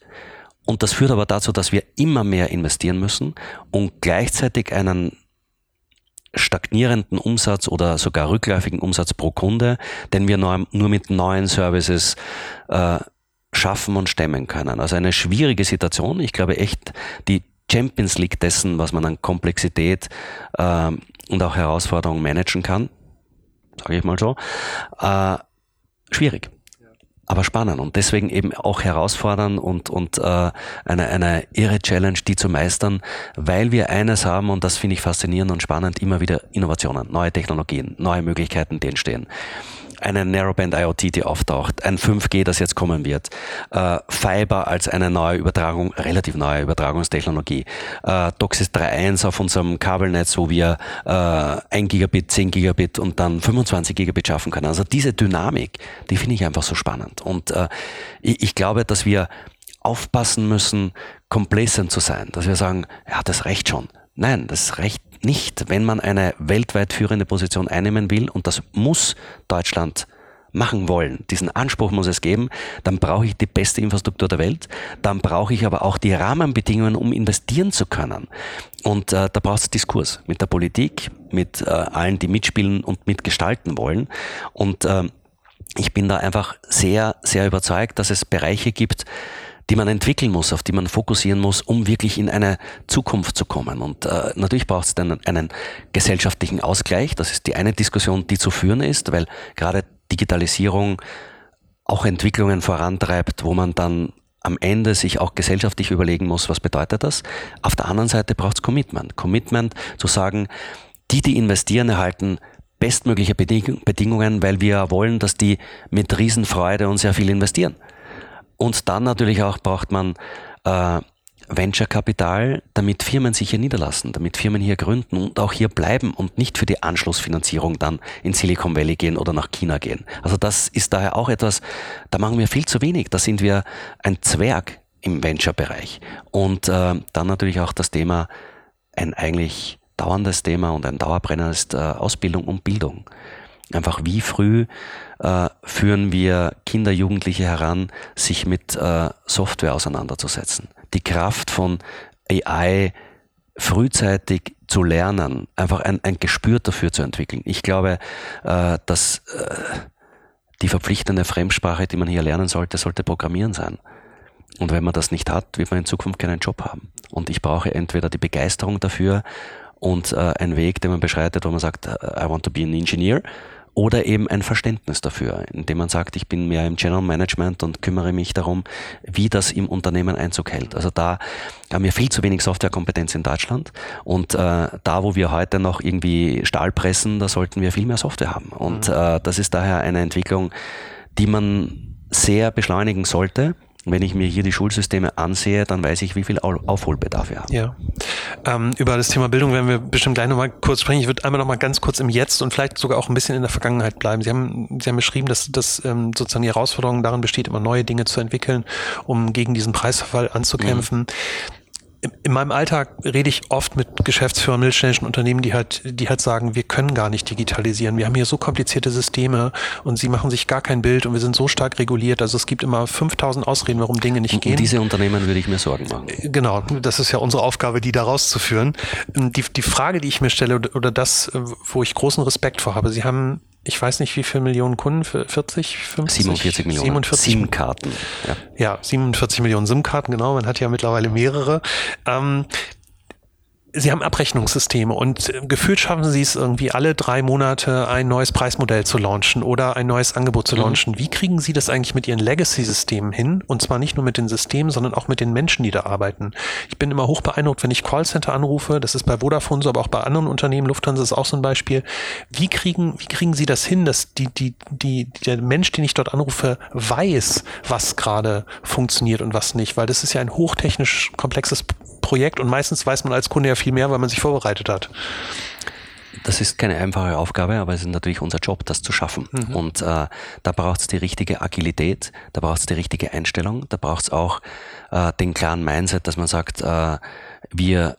[SPEAKER 2] Und das führt aber dazu, dass wir immer mehr investieren müssen und gleichzeitig einen stagnierenden Umsatz oder sogar rückläufigen Umsatz pro Kunde, den wir nur, mit neuen Services äh, schaffen und stemmen können. Also eine schwierige Situation. Ich glaube echt, die Champions League dessen, was man an Komplexität äh, und auch Herausforderungen managen kann, sage ich mal so, äh, schwierig. Aber spannend und deswegen eben auch herausfordern und, und äh, eine, eine irre Challenge, die zu meistern, weil wir eines haben und das finde ich faszinierend und spannend, immer wieder Innovationen, neue Technologien, neue Möglichkeiten, die entstehen eine Narrowband IoT, die auftaucht, ein 5G, das jetzt kommen wird, äh, Fiber als eine neue Übertragung, relativ neue Übertragungstechnologie, äh, DOCSIS 3.1 auf unserem Kabelnetz, wo wir äh, 1 Gigabit, 10 Gigabit und dann 25 Gigabit schaffen können. Also diese Dynamik, die finde ich einfach so spannend. Und äh, ich, ich glaube, dass wir aufpassen müssen, complacent zu sein, dass wir sagen, ja, das reicht schon. Nein, das reicht nicht, wenn man eine weltweit führende Position einnehmen will, und das muss Deutschland machen wollen, diesen Anspruch muss es geben, dann brauche ich die beste Infrastruktur der Welt, dann brauche ich aber auch die Rahmenbedingungen, um investieren zu können. Und äh, da braucht es Diskurs mit der Politik, mit äh, allen, die mitspielen und mitgestalten wollen. Und äh, ich bin da einfach sehr, sehr überzeugt, dass es Bereiche gibt, die man entwickeln muss, auf die man fokussieren muss, um wirklich in eine Zukunft zu kommen. Und äh, natürlich braucht es dann einen gesellschaftlichen Ausgleich. Das ist die eine Diskussion, die zu führen ist, weil gerade Digitalisierung auch Entwicklungen vorantreibt, wo man dann am Ende sich auch gesellschaftlich überlegen muss, was bedeutet das. Auf der anderen Seite braucht es Commitment. Commitment zu sagen, die, die investieren, erhalten bestmögliche Bedingungen, weil wir wollen, dass die mit Riesenfreude und sehr viel investieren. Und dann natürlich auch braucht man äh, Venture-Kapital, damit Firmen sich hier niederlassen, damit Firmen hier gründen und auch hier bleiben und nicht für die Anschlussfinanzierung dann in Silicon Valley gehen oder nach China gehen. Also das ist daher auch etwas, da machen wir viel zu wenig. Da sind wir ein Zwerg im Venture-Bereich. Und äh, dann natürlich auch das Thema, ein eigentlich dauerndes Thema und ein Dauerbrenner ist äh, Ausbildung und Bildung. Einfach wie früh äh, führen wir Kinder, Jugendliche heran, sich mit äh, Software auseinanderzusetzen. Die Kraft von AI frühzeitig zu lernen, einfach ein, ein Gespür dafür zu entwickeln. Ich glaube, äh, dass äh, die verpflichtende Fremdsprache, die man hier lernen sollte, sollte Programmieren sein. Und wenn man das nicht hat, wird man in Zukunft keinen Job haben. Und ich brauche entweder die Begeisterung dafür und äh, einen Weg, den man beschreitet, wo man sagt, I want to be an engineer oder eben ein Verständnis dafür, indem man sagt, ich bin mehr im General Management und kümmere mich darum, wie das im Unternehmen Einzug hält. Also da haben wir viel zu wenig Softwarekompetenz in Deutschland und äh, da, wo wir heute noch irgendwie Stahl pressen, da sollten wir viel mehr Software haben. Und mhm. äh, das ist daher eine Entwicklung, die man sehr beschleunigen sollte wenn ich mir hier die Schulsysteme ansehe, dann weiß ich, wie viel Aufholbedarf wir haben.
[SPEAKER 1] Ja. Ähm, über das Thema Bildung werden wir bestimmt gleich nochmal kurz sprechen. Ich würde einmal nochmal ganz kurz im Jetzt und vielleicht sogar auch ein bisschen in der Vergangenheit bleiben. Sie haben, Sie haben beschrieben, dass, dass ähm, sozusagen die Herausforderung darin besteht, immer neue Dinge zu entwickeln, um gegen diesen Preisverfall anzukämpfen. Mhm in meinem Alltag rede ich oft mit Geschäftsführern mittelständischen Unternehmen, die halt, die halt sagen, wir können gar nicht digitalisieren. Wir haben hier so komplizierte Systeme und sie machen sich gar kein Bild und wir sind so stark reguliert. Also es gibt immer 5000 Ausreden, warum Dinge nicht gehen. Um
[SPEAKER 2] diese Unternehmen würde ich mir Sorgen machen.
[SPEAKER 1] Äh, genau. Das ist ja unsere Aufgabe, die da rauszuführen. Die, die Frage, die ich mir stelle oder das, äh, wo ich großen Respekt vor habe, Sie haben ich weiß nicht, wie viele Millionen Kunden, 40, 50?
[SPEAKER 2] 47 Millionen.
[SPEAKER 1] 47
[SPEAKER 2] SIM-Karten.
[SPEAKER 1] Ja. ja, 47 Millionen SIM-Karten, genau. Man hat ja mittlerweile mehrere. Ähm, Sie haben Abrechnungssysteme und äh, gefühlt schaffen Sie es irgendwie alle drei Monate ein neues Preismodell zu launchen oder ein neues Angebot zu mhm. launchen. Wie kriegen Sie das eigentlich mit Ihren Legacy-Systemen hin? Und zwar nicht nur mit den Systemen, sondern auch mit den Menschen, die da arbeiten. Ich bin immer hoch beeindruckt, wenn ich Callcenter anrufe. Das ist bei Vodafone so, aber auch bei anderen Unternehmen. Lufthansa ist auch so ein Beispiel. Wie kriegen, wie kriegen Sie das hin, dass die, die, die, der Mensch, den ich dort anrufe, weiß, was gerade funktioniert und was nicht? Weil das ist ja ein hochtechnisch komplexes Projekt und meistens weiß man als Kunde ja viel mehr, weil man sich vorbereitet hat.
[SPEAKER 2] Das ist keine einfache Aufgabe, aber es ist natürlich unser Job, das zu schaffen. Mhm. Und äh, da braucht es die richtige Agilität, da braucht es die richtige Einstellung, da braucht es auch äh, den klaren Mindset, dass man sagt, äh, wir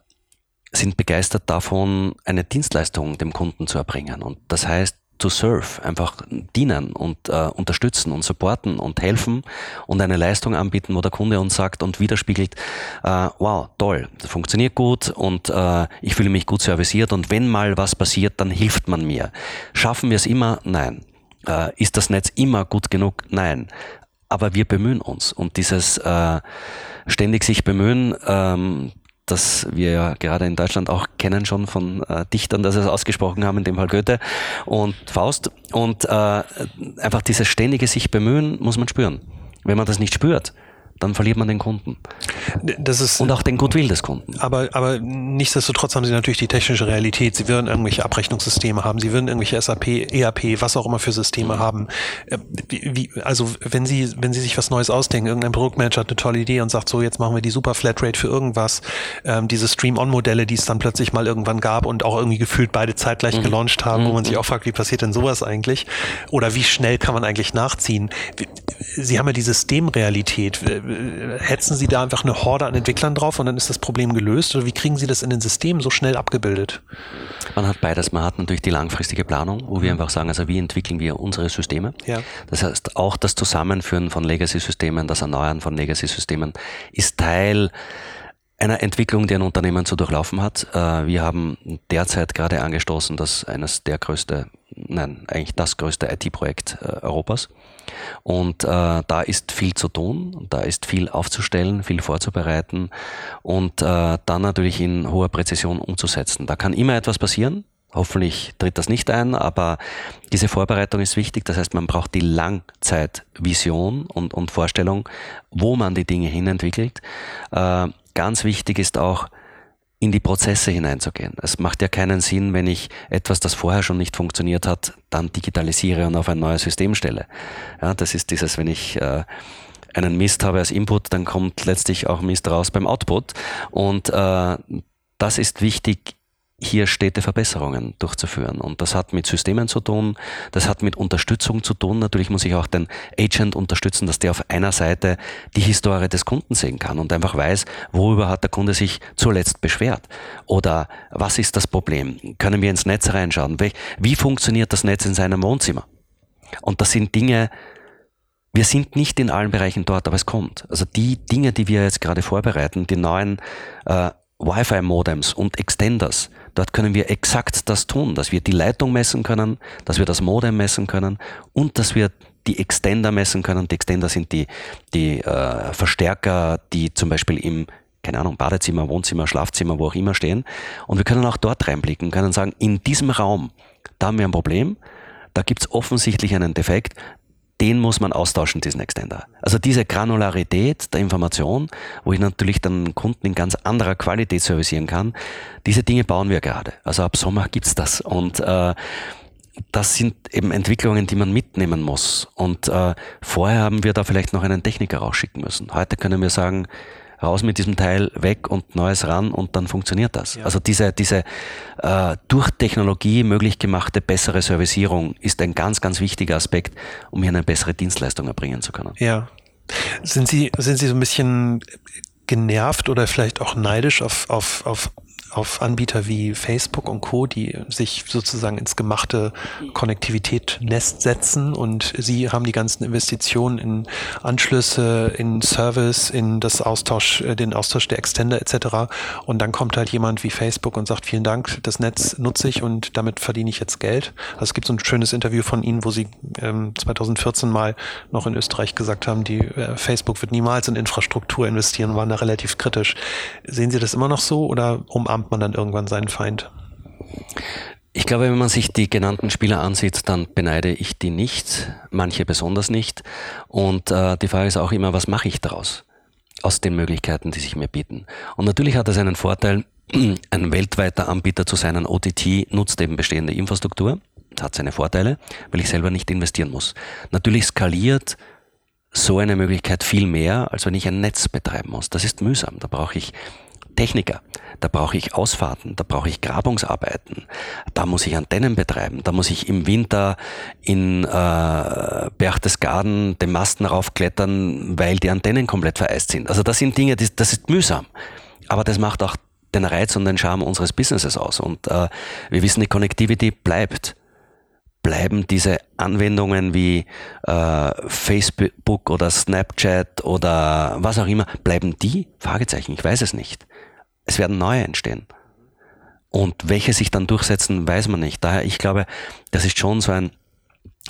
[SPEAKER 2] sind begeistert davon, eine Dienstleistung dem Kunden zu erbringen. Und das heißt, to serve, einfach dienen und äh, unterstützen und supporten und helfen und eine Leistung anbieten, wo der Kunde uns sagt und widerspiegelt, äh, wow, toll, funktioniert gut und äh, ich fühle mich gut serviciert und wenn mal was passiert, dann hilft man mir. Schaffen wir es immer? Nein. Äh, ist das Netz immer gut genug? Nein. Aber wir bemühen uns und dieses äh, ständig sich bemühen, ähm, das wir ja gerade in Deutschland auch kennen schon von äh, Dichtern, dass sie es ausgesprochen haben, in dem Fall Goethe und Faust. Und äh, einfach dieses ständige sich bemühen muss man spüren. Wenn man das nicht spürt, dann verliert man den Kunden.
[SPEAKER 1] Das ist,
[SPEAKER 2] und auch den Goodwill des Kunden.
[SPEAKER 1] Aber, aber nichtsdestotrotz haben sie natürlich die technische Realität. Sie würden irgendwelche Abrechnungssysteme haben, sie würden irgendwelche SAP, ERP, was auch immer für Systeme haben. Äh, wie, also wenn sie, wenn sie sich was Neues ausdenken, irgendein Produktmanager hat eine tolle Idee und sagt so, jetzt machen wir die super Flatrate für irgendwas, ähm, diese Stream-On-Modelle, die es dann plötzlich mal irgendwann gab und auch irgendwie gefühlt beide zeitgleich mhm. gelauncht haben, wo man sich mhm. auch fragt, wie passiert denn sowas eigentlich? Oder wie schnell kann man eigentlich nachziehen? Sie haben ja die Systemrealität hetzen Sie da einfach eine Horde an Entwicklern drauf und dann ist das Problem gelöst? Oder wie kriegen Sie das in den Systemen so schnell abgebildet?
[SPEAKER 2] Man hat beides. Man hat natürlich die langfristige Planung, wo wir mhm. einfach sagen, also wie entwickeln wir unsere Systeme? Ja. Das heißt, auch das Zusammenführen von Legacy-Systemen, das Erneuern von Legacy-Systemen ist Teil einer Entwicklung, die ein Unternehmen zu durchlaufen hat. Äh, wir haben derzeit gerade angestoßen, dass eines der größte, nein, eigentlich das größte IT-Projekt äh, Europas. Und äh, da ist viel zu tun, da ist viel aufzustellen, viel vorzubereiten und äh, dann natürlich in hoher Präzision umzusetzen. Da kann immer etwas passieren. Hoffentlich tritt das nicht ein, aber diese Vorbereitung ist wichtig. Das heißt, man braucht die Langzeitvision und, und Vorstellung, wo man die Dinge hinentwickelt. Äh, ganz wichtig ist auch, in die Prozesse hineinzugehen. Es macht ja keinen Sinn, wenn ich etwas, das vorher schon nicht funktioniert hat, dann digitalisiere und auf ein neues System stelle. Ja, das ist dieses, wenn ich äh, einen Mist habe als Input, dann kommt letztlich auch Mist raus beim Output. Und äh, das ist wichtig hier Städteverbesserungen durchzuführen. Und das hat mit Systemen zu tun, das hat mit Unterstützung zu tun. Natürlich muss ich auch den Agent unterstützen, dass der auf einer Seite die Historie des Kunden sehen kann und einfach weiß, worüber hat der Kunde sich zuletzt beschwert. Oder was ist das Problem? Können wir ins Netz reinschauen? Wie funktioniert das Netz in seinem Wohnzimmer? Und das sind Dinge, wir sind nicht in allen Bereichen dort, aber es kommt. Also die Dinge, die wir jetzt gerade vorbereiten, die neuen äh, Wi-Fi-Modems und Extenders. Dort können wir exakt das tun, dass wir die Leitung messen können, dass wir das Modem messen können und dass wir die Extender messen können. Die Extender sind die, die äh, Verstärker, die zum Beispiel im keine Ahnung, Badezimmer, Wohnzimmer, Schlafzimmer, wo auch immer stehen. Und wir können auch dort reinblicken, können sagen, in diesem Raum, da haben wir ein Problem, da gibt es offensichtlich einen Defekt, den muss man austauschen, diesen Extender. Also diese Granularität der Information, wo ich natürlich dann Kunden in ganz anderer Qualität servicieren kann, diese Dinge bauen wir gerade. Also ab Sommer (laughs) gibt's das. Und äh, das sind eben Entwicklungen, die man mitnehmen muss. Und äh, vorher haben wir da vielleicht noch einen Techniker rausschicken müssen. Heute können wir sagen, raus mit diesem Teil, weg und Neues ran und dann funktioniert das. Ja. Also diese, diese äh, durch Technologie möglich gemachte bessere Servicierung ist ein ganz, ganz wichtiger Aspekt, um hier eine bessere Dienstleistung erbringen zu können.
[SPEAKER 1] Ja. Sind Sie, sind Sie so ein bisschen genervt oder vielleicht auch neidisch auf, auf, auf auf Anbieter wie Facebook und Co., die sich sozusagen ins gemachte Konnektivität-Nest setzen und sie haben die ganzen Investitionen in Anschlüsse, in Service, in das Austausch, äh, den Austausch der Extender etc. Und dann kommt halt jemand wie Facebook und sagt, vielen Dank, das Netz nutze ich und damit verdiene ich jetzt Geld. Also es gibt so ein schönes Interview von Ihnen, wo Sie ähm, 2014 mal noch in Österreich gesagt haben, die äh, Facebook wird niemals in Infrastruktur investieren, waren da relativ kritisch. Sehen Sie das immer noch so oder umarmt umarmt man dann irgendwann seinen Feind.
[SPEAKER 2] Ich glaube, wenn man sich die genannten Spieler ansieht, dann beneide ich die nicht, manche besonders nicht. Und äh, die Frage ist auch immer, was mache ich daraus? Aus den Möglichkeiten, die sich mir bieten. Und natürlich hat es einen Vorteil, (clears throat) ein weltweiter Anbieter zu sein. Ein OTT nutzt eben bestehende Infrastruktur, hat seine Vorteile, weil ich selber nicht investieren muss. Natürlich skaliert so eine Möglichkeit viel mehr, als wenn ich ein Netz betreiben muss. Das ist mühsam. Da brauche ich Techniker. Da brauche ich Ausfahrten, da brauche ich Grabungsarbeiten, da muss ich Antennen betreiben, da muss ich im Winter in äh, Berchtesgaden den Masten raufklettern, weil die Antennen komplett vereist sind. Also das sind Dinge, das, das ist mühsam. Aber das macht auch den Reiz und den Charme unseres Businesses aus. Und äh, wir wissen, die Connectivity bleibt bleiben diese Anwendungen wie äh, Facebook oder Snapchat oder was auch immer, bleiben die? Fragezeichen, ich weiß es nicht. Es werden neue entstehen. Und welche sich dann durchsetzen, weiß man nicht. Daher, ich glaube, das ist schon so ein,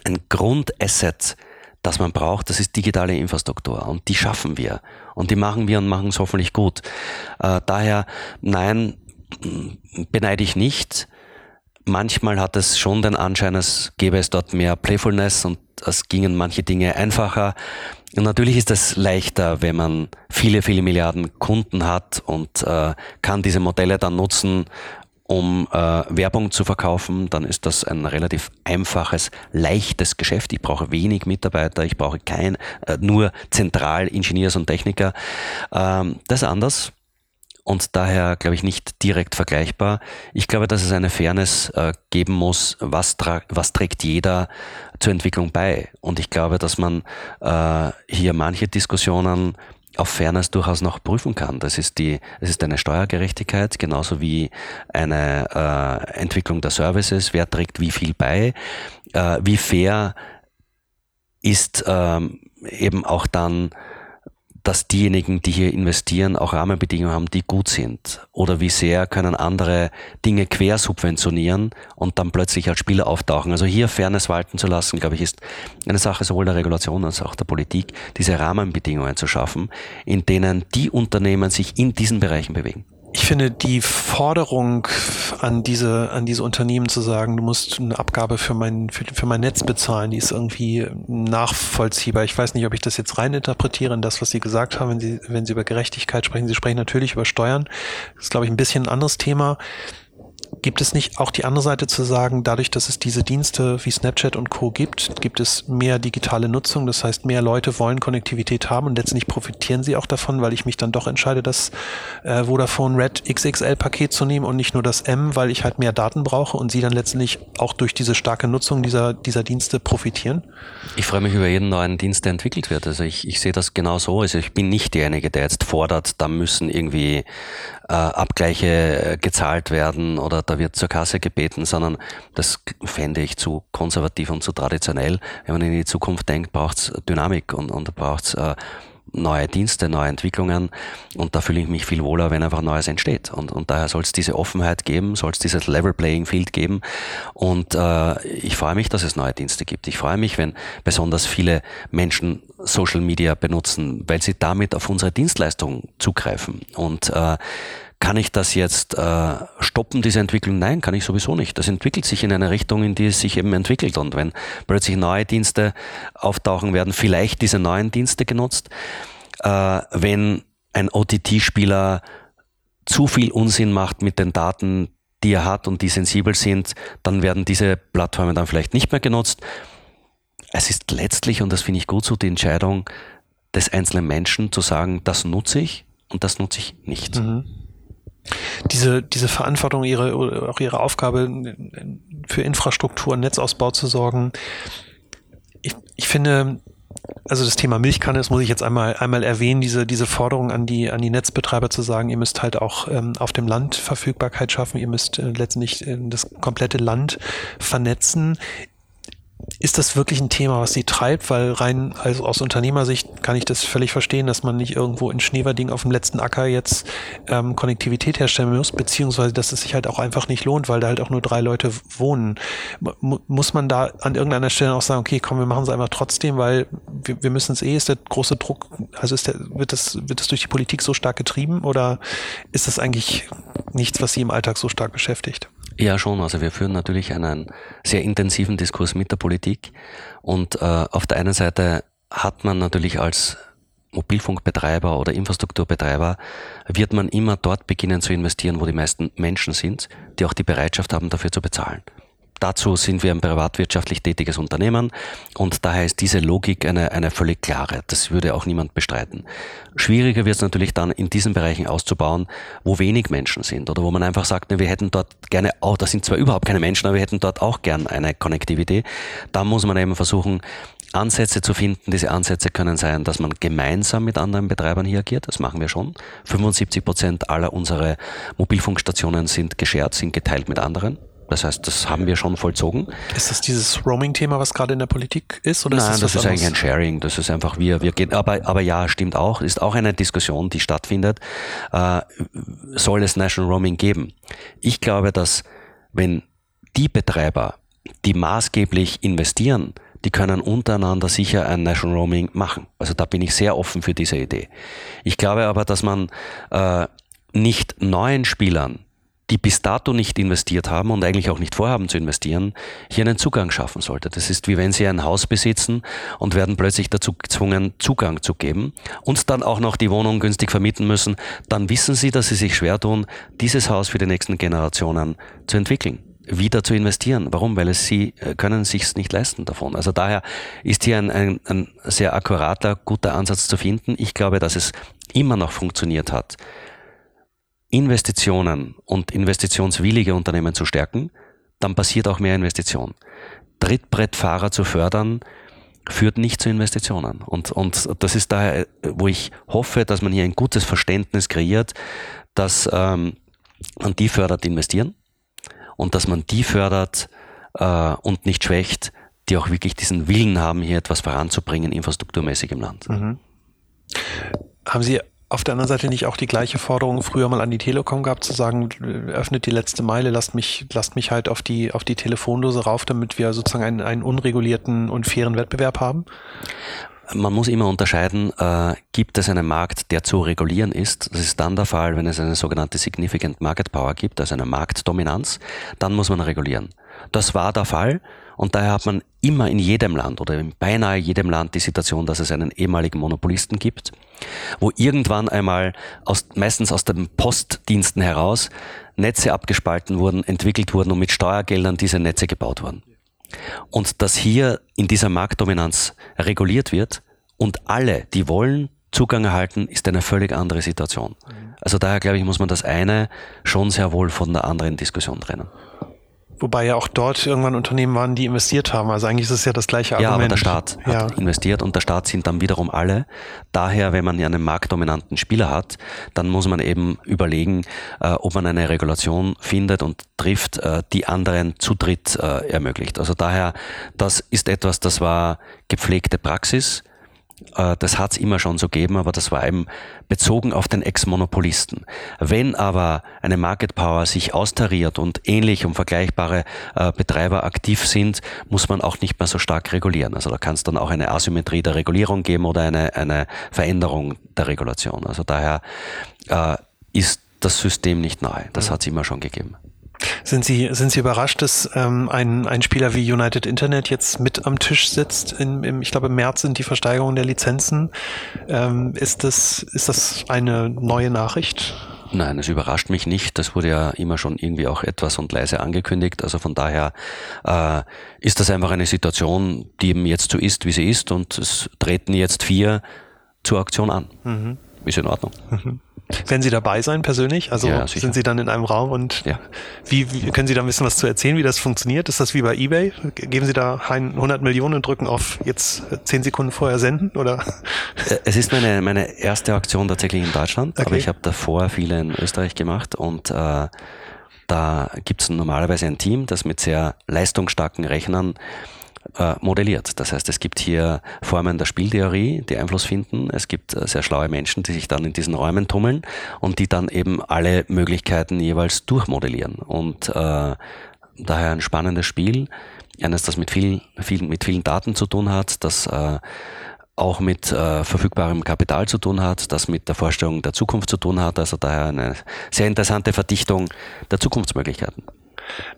[SPEAKER 2] ein Grundasset, das man braucht, das ist digitale Infrastruktur. Und die schaffen wir. Und die machen wir und machen es hoffentlich gut. Äh, daher, nein, beneide ich nicht. Manchmal hat es schon den Anschein, als gäbe es dort mehr Playfulness und es gingen manche Dinge einfacher. Und natürlich ist es leichter, wenn man viele, viele Milliarden Kunden hat und äh, kann diese Modelle dann nutzen, um äh, Werbung zu verkaufen, dann ist das ein relativ einfaches, leichtes Geschäft. Ich brauche wenig Mitarbeiter, ich brauche kein, äh, nur zentral Ingenieurs und Techniker. Ähm, das ist anders und daher, glaube ich, nicht direkt vergleichbar. Ich glaube, dass es eine Fairness äh, geben muss, was, was trägt jeder zur Entwicklung bei. Und ich glaube, dass man äh, hier manche Diskussionen auf Fairness durchaus noch prüfen kann. Das ist die, es ist eine Steuergerechtigkeit, genauso wie eine äh, Entwicklung der Services. Wer trägt wie viel bei? Äh, wie fair ist ähm, eben auch dann dass diejenigen, die hier investieren, auch Rahmenbedingungen haben, die gut sind? Oder wie sehr können andere Dinge quersubventionieren und dann plötzlich als Spieler auftauchen? Also hier Fairness walten zu lassen, glaube ich, ist eine Sache sowohl der Regulation als auch der Politik, diese Rahmenbedingungen zu schaffen, in denen die Unternehmen sich in diesen Bereichen bewegen.
[SPEAKER 1] Ich finde die Forderung an diese, an diese Unternehmen zu sagen, du musst eine Abgabe für mein, für, für mein Netz bezahlen, die ist irgendwie nachvollziehbar. Ich weiß nicht, ob ich das jetzt rein interpretiere in das, was Sie gesagt haben, wenn Sie, wenn Sie über Gerechtigkeit sprechen. Sie sprechen natürlich über Steuern. Das ist, glaube ich, ein bisschen ein anderes Thema. Gibt es nicht auch die andere Seite zu sagen, dadurch, dass es diese Dienste wie Snapchat und Co. gibt, gibt es mehr digitale Nutzung? Das heißt, mehr Leute wollen Konnektivität haben und letztendlich profitieren sie auch davon, weil ich mich dann doch entscheide, das äh, Vodafone Red XXL Paket zu nehmen und nicht nur das M, weil ich halt mehr Daten brauche und sie dann letztendlich auch durch diese starke Nutzung dieser, dieser Dienste profitieren?
[SPEAKER 2] Ich freue mich über jeden neuen Dienst, der entwickelt wird. Also ich, ich sehe das genau so. Also ich bin nicht derjenige, der jetzt fordert, da müssen irgendwie äh, Abgleiche äh, gezahlt werden oder da wird zur Kasse gebeten, sondern das fände ich zu konservativ und zu traditionell. Wenn man in die Zukunft denkt, braucht es Dynamik und, und braucht es äh, neue Dienste, neue Entwicklungen und da fühle ich mich viel wohler, wenn einfach Neues entsteht. Und, und daher soll es diese Offenheit geben, soll es dieses Level Playing Field geben und äh, ich freue mich, dass es neue Dienste gibt. Ich freue mich, wenn besonders viele Menschen Social Media benutzen, weil sie damit auf unsere Dienstleistung zugreifen und äh, kann ich das jetzt äh, stoppen, diese Entwicklung? Nein, kann ich sowieso nicht. Das entwickelt sich in eine Richtung, in die es sich eben entwickelt. Und wenn plötzlich neue Dienste auftauchen, werden vielleicht diese neuen Dienste genutzt. Äh, wenn ein OTT-Spieler zu viel Unsinn macht mit den Daten, die er hat und die sensibel sind, dann werden diese Plattformen dann vielleicht nicht mehr genutzt. Es ist letztlich, und das finde ich gut so, die Entscheidung des einzelnen Menschen zu sagen, das nutze ich und das nutze ich nicht. Mhm
[SPEAKER 1] diese, diese Verantwortung, ihre, auch ihre Aufgabe für Infrastruktur Netzausbau zu sorgen. Ich, ich finde, also das Thema Milchkanne, das muss ich jetzt einmal, einmal erwähnen, diese, diese Forderung an die, an die Netzbetreiber zu sagen, ihr müsst halt auch ähm, auf dem Land Verfügbarkeit schaffen, ihr müsst äh, letztendlich äh, das komplette Land vernetzen ist das wirklich ein Thema, was sie treibt? Weil rein also aus Unternehmersicht kann ich das völlig verstehen, dass man nicht irgendwo in Schneewerding auf dem letzten Acker jetzt ähm, Konnektivität herstellen muss, beziehungsweise dass es sich halt auch einfach nicht lohnt, weil da halt auch nur drei Leute wohnen. M muss man da an irgendeiner Stelle auch sagen, okay, komm, wir machen es einfach trotzdem, weil wir, wir müssen es eh, ist der große Druck, also ist der, wird das, wird das durch die Politik so stark getrieben oder ist das eigentlich nichts, was sie im Alltag so stark beschäftigt?
[SPEAKER 2] Ja, schon. Also wir führen natürlich einen sehr intensiven Diskurs mit der Politik. Und äh, auf der einen Seite hat man natürlich als Mobilfunkbetreiber oder Infrastrukturbetreiber, wird man immer dort beginnen zu investieren, wo die meisten Menschen sind, die auch die Bereitschaft haben, dafür zu bezahlen. Dazu sind wir ein privatwirtschaftlich tätiges Unternehmen und daher ist diese Logik eine, eine völlig klare. Das würde auch niemand bestreiten. Schwieriger wird es natürlich dann in diesen Bereichen auszubauen, wo wenig Menschen sind oder wo man einfach sagt, wir hätten dort gerne, oh, da sind zwar überhaupt keine Menschen, aber wir hätten dort auch gern eine Konnektivität. Da muss man eben versuchen, Ansätze zu finden. Diese Ansätze können sein, dass man gemeinsam mit anderen Betreibern hier agiert. Das machen wir schon. 75 Prozent aller unserer Mobilfunkstationen sind geschert, sind geteilt mit anderen. Das heißt, das haben wir schon vollzogen.
[SPEAKER 1] Ist das dieses Roaming-Thema, was gerade in der Politik ist?
[SPEAKER 2] Oder
[SPEAKER 1] Nein,
[SPEAKER 2] ist das, das ist eigentlich ein Sharing. Das ist einfach wir, wir gehen. Aber, aber ja, stimmt auch. Ist auch eine Diskussion, die stattfindet. Äh, soll es National Roaming geben? Ich glaube, dass wenn die Betreiber, die maßgeblich investieren, die können untereinander sicher ein National Roaming machen. Also da bin ich sehr offen für diese Idee. Ich glaube aber, dass man äh, nicht neuen Spielern die bis dato nicht investiert haben und eigentlich auch nicht vorhaben zu investieren, hier einen Zugang schaffen sollte. Das ist wie wenn Sie ein Haus besitzen und werden plötzlich dazu gezwungen, Zugang zu geben und dann auch noch die Wohnung günstig vermieten müssen. Dann wissen Sie, dass Sie sich schwer tun, dieses Haus für die nächsten Generationen zu entwickeln wieder zu investieren. Warum? Weil es sie äh, können sich's nicht leisten davon. Also daher ist hier ein, ein, ein sehr akkurater, guter Ansatz zu finden. Ich glaube, dass es immer noch funktioniert hat, Investitionen und investitionswillige Unternehmen zu stärken, dann passiert auch mehr Investition. Trittbrettfahrer zu fördern, führt nicht zu Investitionen. Und, und das ist daher, wo ich hoffe, dass man hier ein gutes Verständnis kreiert, dass ähm, man die fördert, die investieren und dass man die fördert äh, und nicht schwächt, die auch wirklich diesen Willen haben, hier etwas voranzubringen, infrastrukturmäßig im Land. Mhm.
[SPEAKER 1] Haben Sie auf der anderen Seite nicht auch die gleiche Forderung früher mal an die Telekom gehabt, zu sagen, öffnet die letzte Meile, lasst mich, lasst mich halt auf die, auf die Telefondose rauf, damit wir sozusagen einen, einen unregulierten und fairen Wettbewerb haben?
[SPEAKER 2] Man muss immer unterscheiden, äh, gibt es einen Markt, der zu regulieren ist. Das ist dann der Fall, wenn es eine sogenannte Significant Market Power gibt, also eine Marktdominanz, dann muss man regulieren. Das war der Fall und daher hat man immer in jedem Land oder in beinahe jedem Land die Situation, dass es einen ehemaligen Monopolisten gibt, wo irgendwann einmal aus, meistens aus den Postdiensten heraus Netze abgespalten wurden, entwickelt wurden und mit Steuergeldern diese Netze gebaut wurden. Und dass hier in dieser Marktdominanz reguliert wird und alle, die wollen, Zugang erhalten, ist eine völlig andere Situation. Also daher glaube ich, muss man das eine schon sehr wohl von der anderen Diskussion trennen.
[SPEAKER 1] Wobei ja auch dort irgendwann Unternehmen waren, die investiert haben. Also eigentlich ist es ja das gleiche Argument.
[SPEAKER 2] Ja, aber der Staat ja. hat investiert und der Staat sind dann wiederum alle. Daher, wenn man ja einen marktdominanten Spieler hat, dann muss man eben überlegen, äh, ob man eine Regulation findet und trifft, äh, die anderen Zutritt äh, ermöglicht. Also daher, das ist etwas, das war gepflegte Praxis das hat es immer schon so gegeben, aber das war eben bezogen auf den Ex-Monopolisten. Wenn aber eine Market Power sich austariert und ähnlich und vergleichbare äh, Betreiber aktiv sind, muss man auch nicht mehr so stark regulieren. Also da kann es dann auch eine Asymmetrie der Regulierung geben oder eine, eine Veränderung der Regulation. Also daher äh, ist das System nicht nahe. Das hat es immer schon gegeben.
[SPEAKER 1] Sind Sie, sind Sie überrascht, dass ähm, ein, ein Spieler wie United Internet jetzt mit am Tisch sitzt? In, im, ich glaube, im März sind die Versteigerungen der Lizenzen. Ähm, ist, das, ist das eine neue Nachricht?
[SPEAKER 2] Nein, es überrascht mich nicht. Das wurde ja immer schon irgendwie auch etwas und leise angekündigt. Also von daher äh, ist das einfach eine Situation, die eben jetzt so ist, wie sie ist. Und es treten jetzt vier zur Auktion an. Mhm. Ist in Ordnung. Mhm.
[SPEAKER 1] Werden Sie dabei sein persönlich? Also ja, sind Sie dann in einem Raum und ja. wie, wie, können Sie da ein bisschen was zu erzählen, wie das funktioniert? Ist das wie bei eBay? Geben Sie da 100 Millionen und drücken auf jetzt 10 Sekunden vorher senden oder?
[SPEAKER 2] Äh, es ist meine, meine erste Auktion tatsächlich in Deutschland, okay. aber ich habe davor viele in Österreich gemacht und äh, da gibt es normalerweise ein Team, das mit sehr leistungsstarken Rechnern äh, modelliert. Das heißt, es gibt hier Formen der Spieltheorie, die Einfluss finden. Es gibt äh, sehr schlaue Menschen, die sich dann in diesen Räumen tummeln und die dann eben alle Möglichkeiten jeweils durchmodellieren. Und äh, daher ein spannendes Spiel. Eines, das mit, viel, viel, mit vielen Daten zu tun hat, das äh, auch mit äh, verfügbarem Kapital zu tun hat, das mit der Vorstellung der Zukunft zu tun hat. Also daher eine sehr interessante Verdichtung der Zukunftsmöglichkeiten.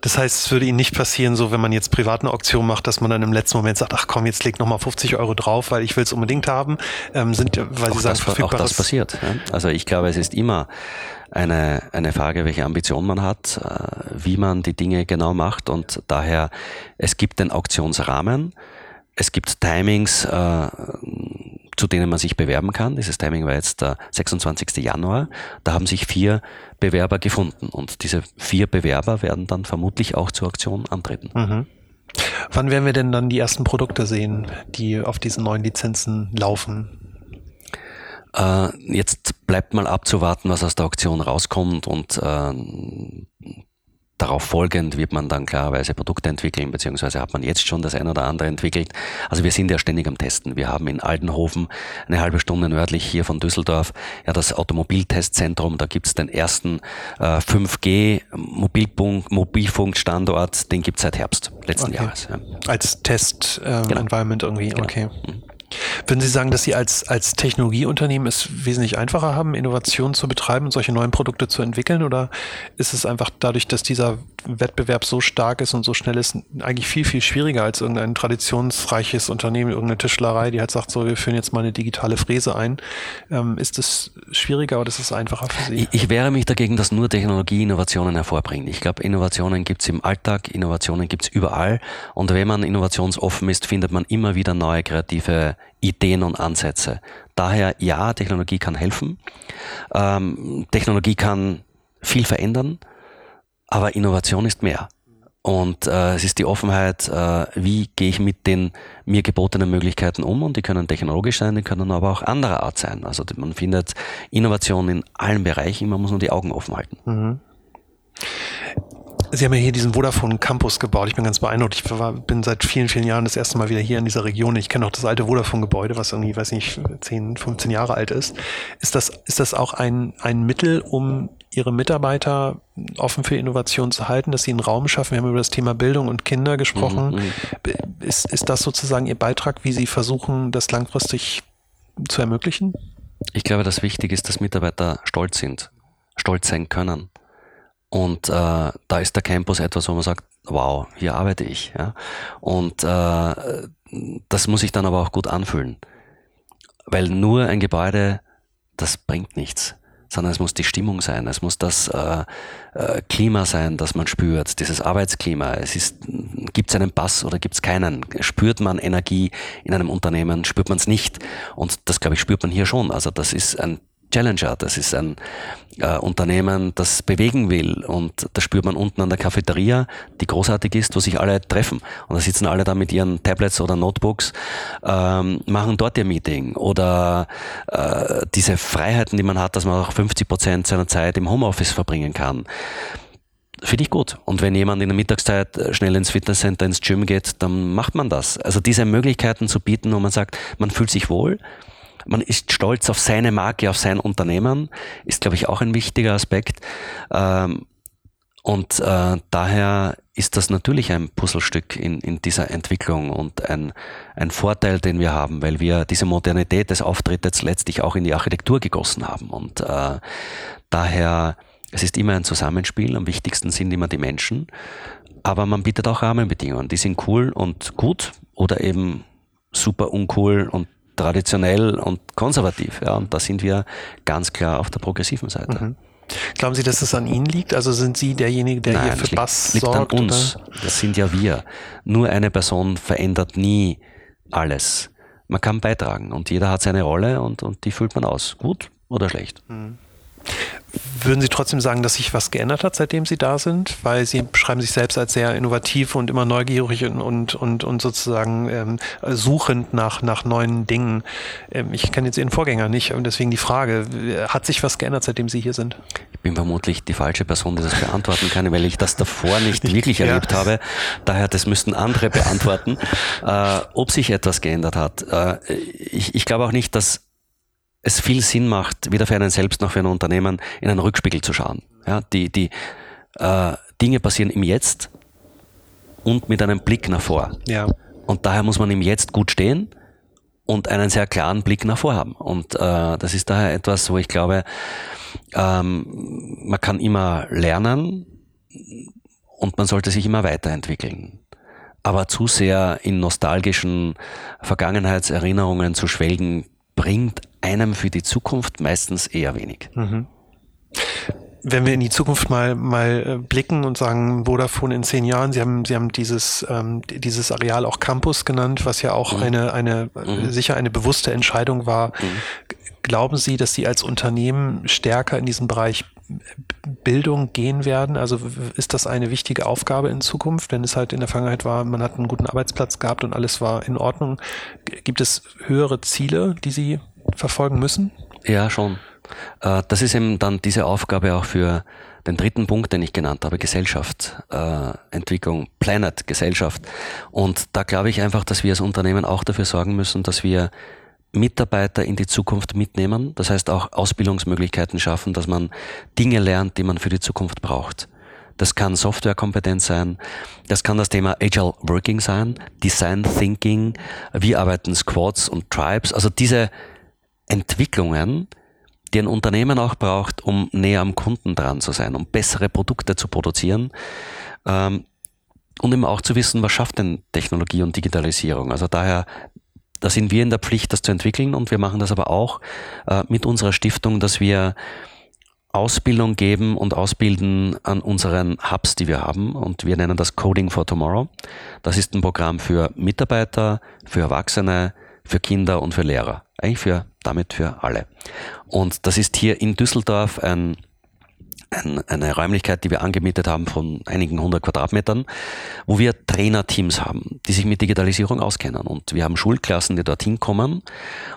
[SPEAKER 1] Das heißt, es würde Ihnen nicht passieren, so wenn man jetzt privat eine Auktion macht, dass man dann im letzten Moment sagt, ach komm, jetzt leg nochmal 50 Euro drauf, weil ich will es unbedingt haben. Ähm, sind, weil
[SPEAKER 2] auch
[SPEAKER 1] Sie sagen,
[SPEAKER 2] das, auch das passiert. Ja? Also ich glaube, es ist immer eine, eine Frage, welche Ambition man hat, äh, wie man die Dinge genau macht und daher, es gibt den Auktionsrahmen, es gibt Timings, äh, zu denen man sich bewerben kann. Dieses Timing war jetzt der 26. Januar. Da haben sich vier Bewerber gefunden und diese vier Bewerber werden dann vermutlich auch zur Auktion antreten. Mhm.
[SPEAKER 1] Wann werden wir denn dann die ersten Produkte sehen, die auf diesen neuen Lizenzen laufen?
[SPEAKER 2] Äh, jetzt bleibt mal abzuwarten, was aus der Auktion rauskommt und äh, Darauf folgend wird man dann klarerweise Produkte entwickeln, beziehungsweise hat man jetzt schon das ein oder andere entwickelt. Also wir sind ja ständig am Testen. Wir haben in Aldenhofen, eine halbe Stunde nördlich hier von Düsseldorf, ja das Automobiltestzentrum. Da gibt's den ersten äh, 5G Mobilfunkstandort, den gibt's seit Herbst letzten okay. Jahres. Ja.
[SPEAKER 1] Als Test-Environment ähm, genau. irgendwie, genau. okay. Mhm. Würden Sie sagen, dass Sie als, als Technologieunternehmen es wesentlich einfacher haben, Innovationen zu betreiben und solche neuen Produkte zu entwickeln? Oder ist es einfach dadurch, dass dieser Wettbewerb so stark ist und so schnell ist, eigentlich viel, viel schwieriger als irgendein traditionsreiches Unternehmen, irgendeine Tischlerei, die halt sagt, so, wir führen jetzt mal eine digitale Fräse ein. Ähm, ist es schwieriger oder ist es einfacher für Sie?
[SPEAKER 2] Ich, ich wehre mich dagegen, dass nur Technologie Innovationen hervorbringt. Ich glaube, Innovationen gibt es im Alltag, Innovationen gibt es überall. Und wenn man innovationsoffen ist, findet man immer wieder neue kreative Ideen und Ansätze. Daher ja, Technologie kann helfen. Ähm, Technologie kann viel verändern, aber Innovation ist mehr. Und äh, es ist die Offenheit, äh, wie gehe ich mit den mir gebotenen Möglichkeiten um und die können technologisch sein, die können aber auch anderer Art sein. Also man findet Innovation in allen Bereichen, man muss nur die Augen offen halten. Mhm.
[SPEAKER 1] Sie haben ja hier diesen Vodafone Campus gebaut. Ich bin ganz beeindruckt. Ich war, bin seit vielen, vielen Jahren das erste Mal wieder hier in dieser Region. Ich kenne auch das alte Vodafone-Gebäude, was irgendwie, weiß nicht, 10, 15 Jahre alt ist. Ist das, ist das auch ein, ein Mittel, um Ihre Mitarbeiter offen für Innovation zu halten, dass Sie einen Raum schaffen? Wir haben über das Thema Bildung und Kinder gesprochen. Mhm. Ist, ist das sozusagen Ihr Beitrag, wie Sie versuchen, das langfristig zu ermöglichen?
[SPEAKER 2] Ich glaube, das Wichtige ist, dass Mitarbeiter stolz sind, stolz sein können. Und äh, da ist der Campus etwas, wo man sagt, wow, hier arbeite ich. Ja? Und äh, das muss sich dann aber auch gut anfühlen. Weil nur ein Gebäude, das bringt nichts sondern es muss die Stimmung sein, es muss das äh, äh, Klima sein, das man spürt, dieses Arbeitsklima. Es ist, gibt es einen Pass oder gibt es keinen? Spürt man Energie in einem Unternehmen, spürt man es nicht? Und das, glaube ich, spürt man hier schon. Also das ist ein Challenger. Das ist ein äh, Unternehmen, das bewegen will. Und das spürt man unten an der Cafeteria, die großartig ist, wo sich alle treffen. Und da sitzen alle da mit ihren Tablets oder Notebooks, ähm, machen dort ihr Meeting. Oder äh, diese Freiheiten, die man hat, dass man auch 50 Prozent seiner Zeit im Homeoffice verbringen kann Finde ich gut. Und wenn jemand in der Mittagszeit schnell ins Fitnesscenter, ins Gym geht, dann macht man das. Also diese Möglichkeiten zu bieten, wo man sagt, man fühlt sich wohl, man ist stolz auf seine Marke, auf sein Unternehmen, ist, glaube ich, auch ein wichtiger Aspekt. Ähm, und äh, daher ist das natürlich ein Puzzlestück in, in dieser Entwicklung und ein, ein Vorteil, den wir haben, weil wir diese Modernität des Auftrittes letztlich auch in die Architektur gegossen haben. Und äh, daher, es ist immer ein Zusammenspiel, am wichtigsten sind immer die Menschen, aber man bietet auch Rahmenbedingungen, die sind cool und gut oder eben super uncool und traditionell und konservativ. Ja, und da sind wir ganz klar auf der progressiven Seite. Mhm.
[SPEAKER 1] Glauben Sie, dass es an Ihnen liegt? Also sind Sie derjenige, der Nein, hier für Bass
[SPEAKER 2] liegt
[SPEAKER 1] sorgt?
[SPEAKER 2] an uns. Oder? Das sind ja wir. Nur eine Person verändert nie alles. Man kann beitragen und jeder hat seine Rolle und, und die füllt man aus. Gut oder schlecht. Mhm.
[SPEAKER 1] Würden Sie trotzdem sagen, dass sich was geändert hat, seitdem Sie da sind? Weil Sie beschreiben sich selbst als sehr innovativ und immer neugierig und, und, und, und sozusagen ähm, suchend nach, nach neuen Dingen. Ähm, ich kenne jetzt Ihren Vorgänger nicht und deswegen die Frage, hat sich was geändert, seitdem Sie hier sind?
[SPEAKER 2] Ich bin vermutlich die falsche Person, die das beantworten kann, weil ich das davor nicht (laughs) wirklich ja. erlebt habe. Daher, das müssten andere beantworten, (laughs) äh, ob sich etwas geändert hat. Äh, ich, ich glaube auch nicht, dass es viel Sinn macht, weder für einen selbst noch für ein Unternehmen, in einen Rückspiegel zu schauen. Ja, die die äh, Dinge passieren im Jetzt und mit einem Blick nach vor. Ja. Und daher muss man im Jetzt gut stehen und einen sehr klaren Blick nach vor haben. Und äh, das ist daher etwas, wo ich glaube, ähm, man kann immer lernen und man sollte sich immer weiterentwickeln. Aber zu sehr in nostalgischen Vergangenheitserinnerungen zu schwelgen, bringt einem für die Zukunft meistens eher wenig. Mhm.
[SPEAKER 1] Wenn wir in die Zukunft mal, mal äh, blicken und sagen, Vodafone in zehn Jahren, Sie haben, Sie haben dieses, ähm, dieses Areal auch Campus genannt, was ja auch mhm. eine, eine mhm. sicher eine bewusste Entscheidung war. Mhm. Glauben Sie, dass Sie als Unternehmen stärker in diesen Bereich Bildung gehen werden? Also ist das eine wichtige Aufgabe in Zukunft, wenn es halt in der Vergangenheit war, man hat einen guten Arbeitsplatz gehabt und alles war in Ordnung? Gibt es höhere Ziele, die Sie verfolgen müssen?
[SPEAKER 2] Ja, schon. Äh, das ist eben dann diese Aufgabe auch für den dritten Punkt, den ich genannt habe, Gesellschaft, äh, Entwicklung, Planet, Gesellschaft. Und da glaube ich einfach, dass wir als Unternehmen auch dafür sorgen müssen, dass wir Mitarbeiter in die Zukunft mitnehmen. Das heißt auch Ausbildungsmöglichkeiten schaffen, dass man Dinge lernt, die man für die Zukunft braucht. Das kann Softwarekompetenz sein, das kann das Thema Agile Working sein, Design Thinking, wie arbeiten Squads und Tribes. Also diese Entwicklungen, die ein Unternehmen auch braucht, um näher am Kunden dran zu sein, um bessere Produkte zu produzieren. Ähm, und eben auch zu wissen, was schafft denn Technologie und Digitalisierung. Also daher, da sind wir in der Pflicht, das zu entwickeln und wir machen das aber auch äh, mit unserer Stiftung, dass wir Ausbildung geben und ausbilden an unseren Hubs, die wir haben. Und wir nennen das Coding for Tomorrow. Das ist ein Programm für Mitarbeiter, für Erwachsene, für Kinder und für Lehrer. Eigentlich für, damit für alle. Und das ist hier in Düsseldorf ein ein, eine Räumlichkeit, die wir angemietet haben von einigen hundert Quadratmetern, wo wir Trainerteams haben, die sich mit Digitalisierung auskennen. Und wir haben Schulklassen, die dorthin kommen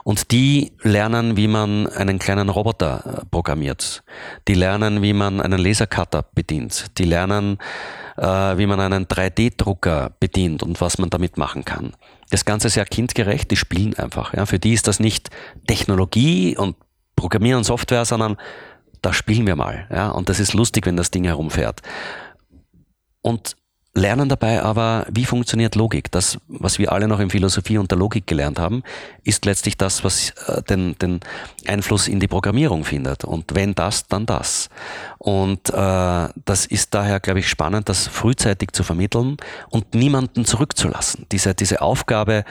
[SPEAKER 2] und die lernen, wie man einen kleinen Roboter äh, programmiert. Die lernen, wie man einen Lasercutter bedient. Die lernen, äh, wie man einen 3D-Drucker bedient und was man damit machen kann. Das Ganze ist ja kindgerecht, die spielen einfach. Ja. Für die ist das nicht Technologie und Programmieren und Software, sondern da spielen wir mal. Ja? Und das ist lustig, wenn das Ding herumfährt. Und lernen dabei aber, wie funktioniert Logik. Das, was wir alle noch in Philosophie und der Logik gelernt haben, ist letztlich das, was äh, den, den Einfluss in die Programmierung findet. Und wenn das, dann das. Und äh, das ist daher, glaube ich, spannend, das frühzeitig zu vermitteln und niemanden zurückzulassen. Diese, diese Aufgabe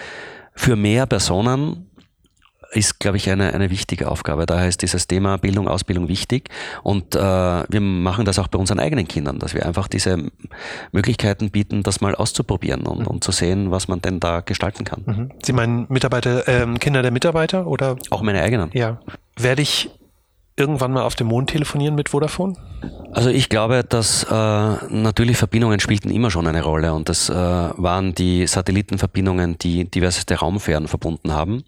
[SPEAKER 2] für mehr Personen ist, glaube ich, eine, eine wichtige Aufgabe. Daher ist dieses Thema Bildung, Ausbildung wichtig. Und äh, wir machen das auch bei unseren eigenen Kindern, dass wir einfach diese Möglichkeiten bieten, das mal auszuprobieren und, mhm. und zu sehen, was man denn da gestalten kann. Mhm.
[SPEAKER 1] Sie meinen Mitarbeiter, ähm, Kinder der Mitarbeiter oder?
[SPEAKER 2] Auch meine eigenen.
[SPEAKER 1] Ja. Werde ich irgendwann mal auf dem Mond telefonieren mit Vodafone?
[SPEAKER 2] Also ich glaube, dass äh, natürlich Verbindungen spielten immer schon eine Rolle und das äh, waren die Satellitenverbindungen, die diverseste Raumfähren verbunden haben.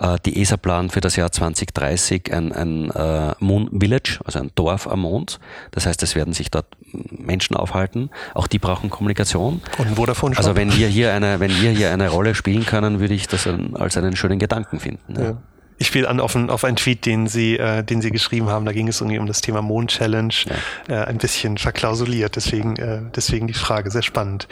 [SPEAKER 2] Äh, die ESA plant für das Jahr 2030 ein, ein äh, Moon Village, also ein Dorf am Mond. Das heißt, es werden sich dort Menschen aufhalten. Auch die brauchen Kommunikation.
[SPEAKER 1] Und Vodafone
[SPEAKER 2] Also wenn wir hier eine, wenn wir hier eine Rolle spielen können, würde ich das als einen schönen Gedanken finden. Ja. Ja.
[SPEAKER 1] Ich spiele an auf, ein, auf einen Tweet, den Sie, äh, den Sie geschrieben haben. Da ging es irgendwie um das Thema Mond-Challenge, ja. äh, ein bisschen verklausuliert. Deswegen, äh, deswegen die Frage, sehr spannend.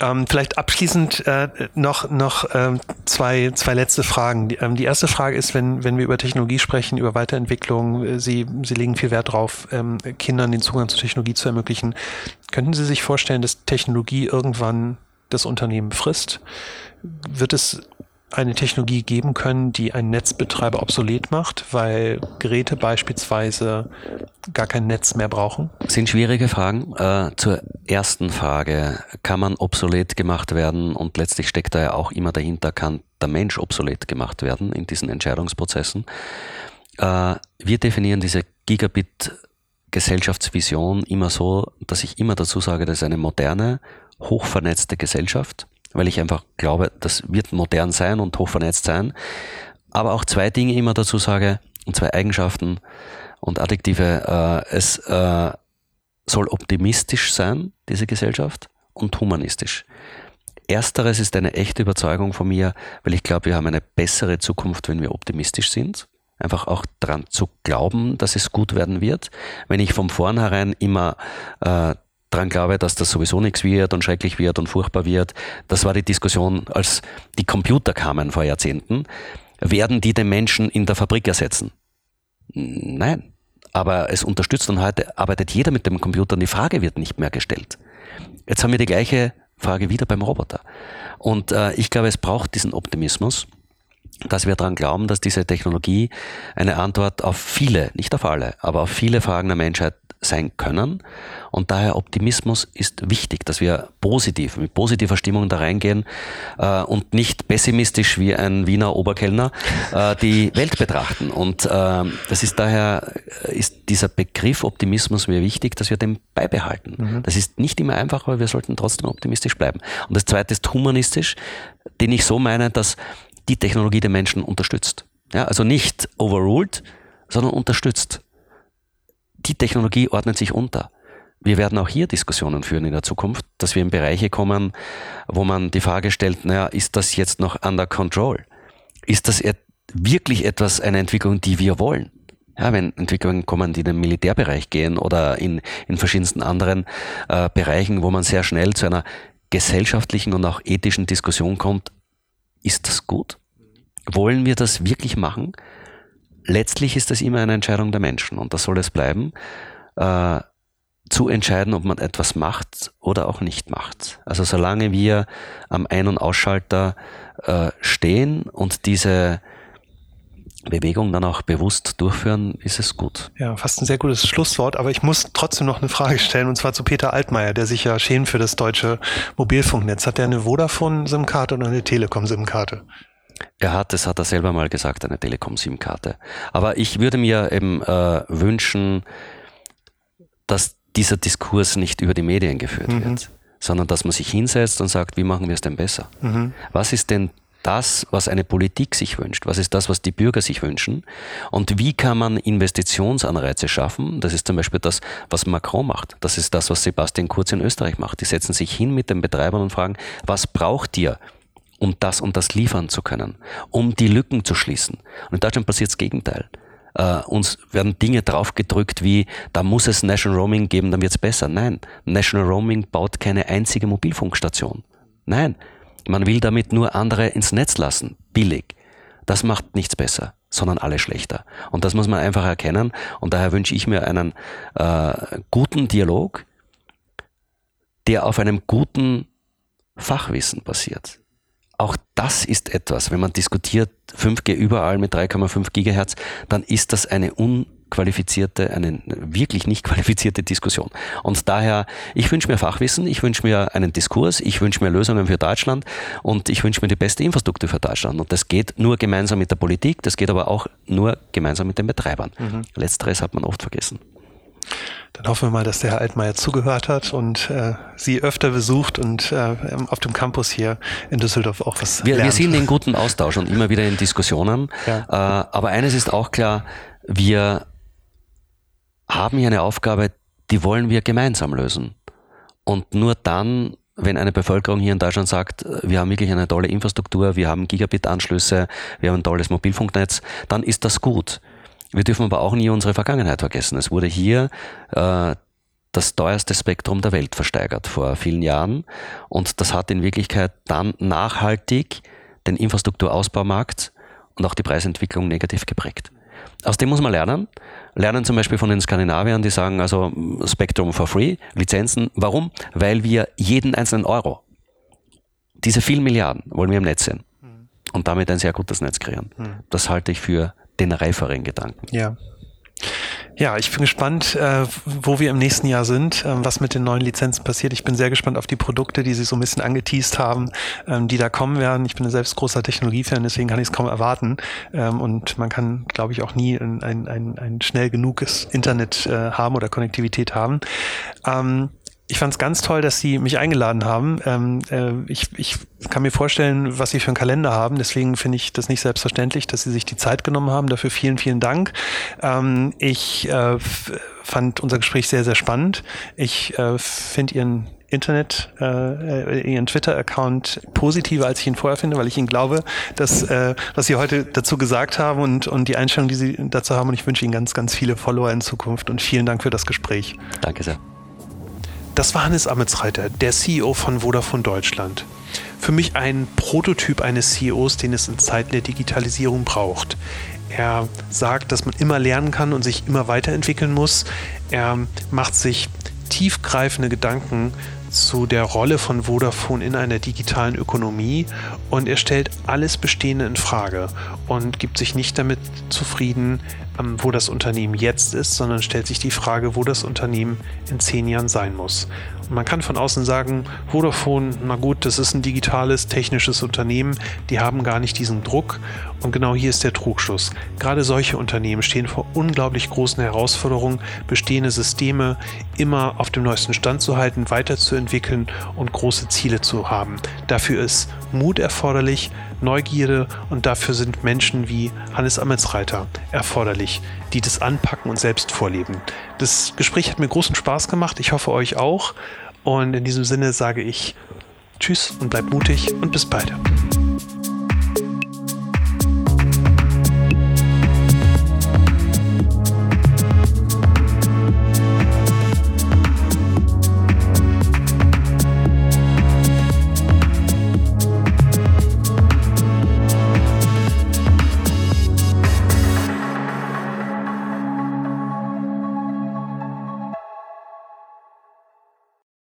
[SPEAKER 1] Ähm, vielleicht abschließend äh, noch, noch ähm, zwei, zwei letzte Fragen. Die, ähm, die erste Frage ist, wenn, wenn wir über Technologie sprechen, über Weiterentwicklung, äh, Sie, Sie legen viel Wert darauf, ähm, Kindern den Zugang zu Technologie zu ermöglichen. Könnten Sie sich vorstellen, dass Technologie irgendwann das Unternehmen frisst? Wird es eine Technologie geben können, die einen Netzbetreiber obsolet macht, weil Geräte beispielsweise gar kein Netz mehr brauchen?
[SPEAKER 2] Sind schwierige Fragen. Äh, zur ersten Frage, kann man obsolet gemacht werden und letztlich steckt da ja auch immer dahinter, kann der Mensch obsolet gemacht werden in diesen Entscheidungsprozessen. Äh, wir definieren diese Gigabit Gesellschaftsvision immer so, dass ich immer dazu sage, das ist eine moderne, hochvernetzte Gesellschaft weil ich einfach glaube, das wird modern sein und hochvernetzt sein. Aber auch zwei Dinge immer dazu sage, und zwei Eigenschaften und Adjektive. Äh, es äh, soll optimistisch sein, diese Gesellschaft, und humanistisch. Ersteres ist eine echte Überzeugung von mir, weil ich glaube, wir haben eine bessere Zukunft, wenn wir optimistisch sind. Einfach auch daran zu glauben, dass es gut werden wird. Wenn ich von vornherein immer äh, daran glaube, dass das sowieso nichts wird und schrecklich wird und furchtbar wird. Das war die Diskussion, als die Computer kamen vor Jahrzehnten. Werden die den Menschen in der Fabrik ersetzen? Nein. Aber es unterstützt und heute arbeitet jeder mit dem Computer und die Frage wird nicht mehr gestellt. Jetzt haben wir die gleiche Frage wieder beim Roboter. Und äh, ich glaube, es braucht diesen Optimismus, dass wir daran glauben, dass diese Technologie eine Antwort auf viele, nicht auf alle, aber auf viele Fragen der Menschheit sein können. Und daher Optimismus ist wichtig, dass wir positiv, mit positiver Stimmung da reingehen äh, und nicht pessimistisch wie ein Wiener Oberkellner äh, die Welt betrachten. Und äh, das ist daher, äh, ist dieser Begriff Optimismus mir wichtig, dass wir den beibehalten. Mhm. Das ist nicht immer einfach, aber wir sollten trotzdem optimistisch bleiben. Und das zweite ist humanistisch, den ich so meine, dass die Technologie den Menschen unterstützt. Ja, also nicht overruled, sondern unterstützt die Technologie ordnet sich unter. Wir werden auch hier Diskussionen führen in der Zukunft, dass wir in Bereiche kommen, wo man die Frage stellt, naja, ist das jetzt noch under control? Ist das wirklich etwas, eine Entwicklung, die wir wollen? Ja, wenn Entwicklungen kommen, die in den Militärbereich gehen oder in, in verschiedensten anderen äh, Bereichen, wo man sehr schnell zu einer gesellschaftlichen und auch ethischen Diskussion kommt, ist das gut? Wollen wir das wirklich machen? letztlich ist das immer eine Entscheidung der Menschen und das soll es bleiben, äh, zu entscheiden, ob man etwas macht oder auch nicht macht. Also solange wir am Ein- und Ausschalter äh, stehen und diese Bewegung dann auch bewusst durchführen, ist es gut.
[SPEAKER 1] Ja, fast ein sehr gutes Schlusswort, aber ich muss trotzdem noch eine Frage stellen und zwar zu Peter Altmaier, der sich ja schämt für das deutsche Mobilfunknetz. Hat er eine Vodafone-SIM-Karte oder eine Telekom-SIM-Karte?
[SPEAKER 2] Er hat, das hat er selber mal gesagt, eine Telekom-SIM-Karte. Aber ich würde mir eben äh, wünschen, dass dieser Diskurs nicht über die Medien geführt mhm. wird, sondern dass man sich hinsetzt und sagt, wie machen wir es denn besser? Mhm. Was ist denn das, was eine Politik sich wünscht? Was ist das, was die Bürger sich wünschen? Und wie kann man Investitionsanreize schaffen? Das ist zum Beispiel das, was Macron macht. Das ist das, was Sebastian Kurz in Österreich macht. Die setzen sich hin mit den Betreibern und fragen, was braucht ihr? um das und das liefern zu können, um die Lücken zu schließen. Und in Deutschland passiert das Gegenteil. Uh, uns werden Dinge draufgedrückt wie, da muss es National Roaming geben, dann wird es besser. Nein, National Roaming baut keine einzige Mobilfunkstation. Nein, man will damit nur andere ins Netz lassen, billig. Das macht nichts besser, sondern alle schlechter. Und das muss man einfach erkennen. Und daher wünsche ich mir einen äh, guten Dialog, der auf einem guten Fachwissen basiert auch das ist etwas, wenn man diskutiert 5G überall mit 3,5 Gigahertz, dann ist das eine unqualifizierte, eine wirklich nicht qualifizierte Diskussion. Und daher, ich wünsche mir Fachwissen, ich wünsche mir einen Diskurs, ich wünsche mir Lösungen für Deutschland und ich wünsche mir die beste Infrastruktur für Deutschland. Und das geht nur gemeinsam mit der Politik, das geht aber auch nur gemeinsam mit den Betreibern. Mhm. Letzteres hat man oft vergessen.
[SPEAKER 1] Dann hoffen wir mal, dass der Herr Altmaier zugehört hat und äh, Sie öfter besucht und äh, auf dem Campus hier in Düsseldorf auch was
[SPEAKER 2] wir,
[SPEAKER 1] lernt.
[SPEAKER 2] Wir sind in guten Austausch und immer wieder in Diskussionen. Ja. Äh, aber eines ist auch klar, wir haben hier eine Aufgabe, die wollen wir gemeinsam lösen. Und nur dann, wenn eine Bevölkerung hier in Deutschland sagt, wir haben wirklich eine tolle Infrastruktur, wir haben Gigabit-Anschlüsse, wir haben ein tolles Mobilfunknetz, dann ist das gut. Wir dürfen aber auch nie unsere Vergangenheit vergessen. Es wurde hier äh, das teuerste Spektrum der Welt versteigert vor vielen Jahren und das hat in Wirklichkeit dann nachhaltig den Infrastrukturausbaumarkt und auch die Preisentwicklung negativ geprägt. Aus dem muss man lernen. Lernen zum Beispiel von den Skandinaviern, die sagen also Spektrum for free, Lizenzen. Warum? Weil wir jeden einzelnen Euro, diese vielen Milliarden wollen wir im Netz sehen und damit ein sehr gutes Netz kreieren. Das halte ich für den reiferen Gedanken.
[SPEAKER 1] Ja. Ja, ich bin gespannt, äh, wo wir im nächsten Jahr sind, äh, was mit den neuen Lizenzen passiert. Ich bin sehr gespannt auf die Produkte, die Sie so ein bisschen angeteased haben, ähm, die da kommen werden. Ich bin selbst großer Technologiefan, deswegen kann ich es kaum erwarten. Ähm, und man kann, glaube ich, auch nie ein, ein, ein, schnell genuges Internet äh, haben oder Konnektivität haben. Ich fand es ganz toll, dass Sie mich eingeladen haben. Ähm, äh, ich, ich kann mir vorstellen, was Sie für einen Kalender haben. Deswegen finde ich das nicht selbstverständlich, dass Sie sich die Zeit genommen haben. Dafür vielen, vielen Dank. Ähm, ich äh, fand unser Gespräch sehr, sehr spannend. Ich äh, finde Ihren Internet, äh, Ihren Twitter-Account positiver, als ich ihn vorher finde, weil ich Ihnen glaube, dass äh, was Sie heute dazu gesagt haben und, und die Einstellung, die Sie dazu haben. Und ich wünsche Ihnen ganz, ganz viele Follower in Zukunft und vielen Dank für das Gespräch.
[SPEAKER 2] Danke sehr.
[SPEAKER 1] Das war Hannes Ametsreiter, der CEO von Vodafone Deutschland. Für mich ein Prototyp eines CEOs, den es in Zeiten der Digitalisierung braucht. Er sagt, dass man immer lernen kann und sich immer weiterentwickeln muss. Er macht sich tiefgreifende Gedanken zu der Rolle von Vodafone in einer digitalen Ökonomie und er stellt alles Bestehende in Frage und gibt sich nicht damit zufrieden, ähm, wo das Unternehmen jetzt ist, sondern stellt sich die Frage, wo das Unternehmen in zehn Jahren sein muss. Man kann von außen sagen, Vodafone, na gut, das ist ein digitales, technisches Unternehmen, die haben gar nicht diesen Druck. Und genau hier ist der Trugschluss. Gerade solche Unternehmen stehen vor unglaublich großen Herausforderungen, bestehende Systeme immer auf dem neuesten Stand zu halten, weiterzuentwickeln und große Ziele zu haben. Dafür ist Mut erforderlich, Neugierde und dafür sind Menschen wie Hannes Ametsreiter erforderlich, die das anpacken und selbst vorleben. Das Gespräch hat mir großen Spaß gemacht. Ich hoffe euch auch. Und in diesem Sinne sage ich Tschüss und bleibt mutig und bis bald.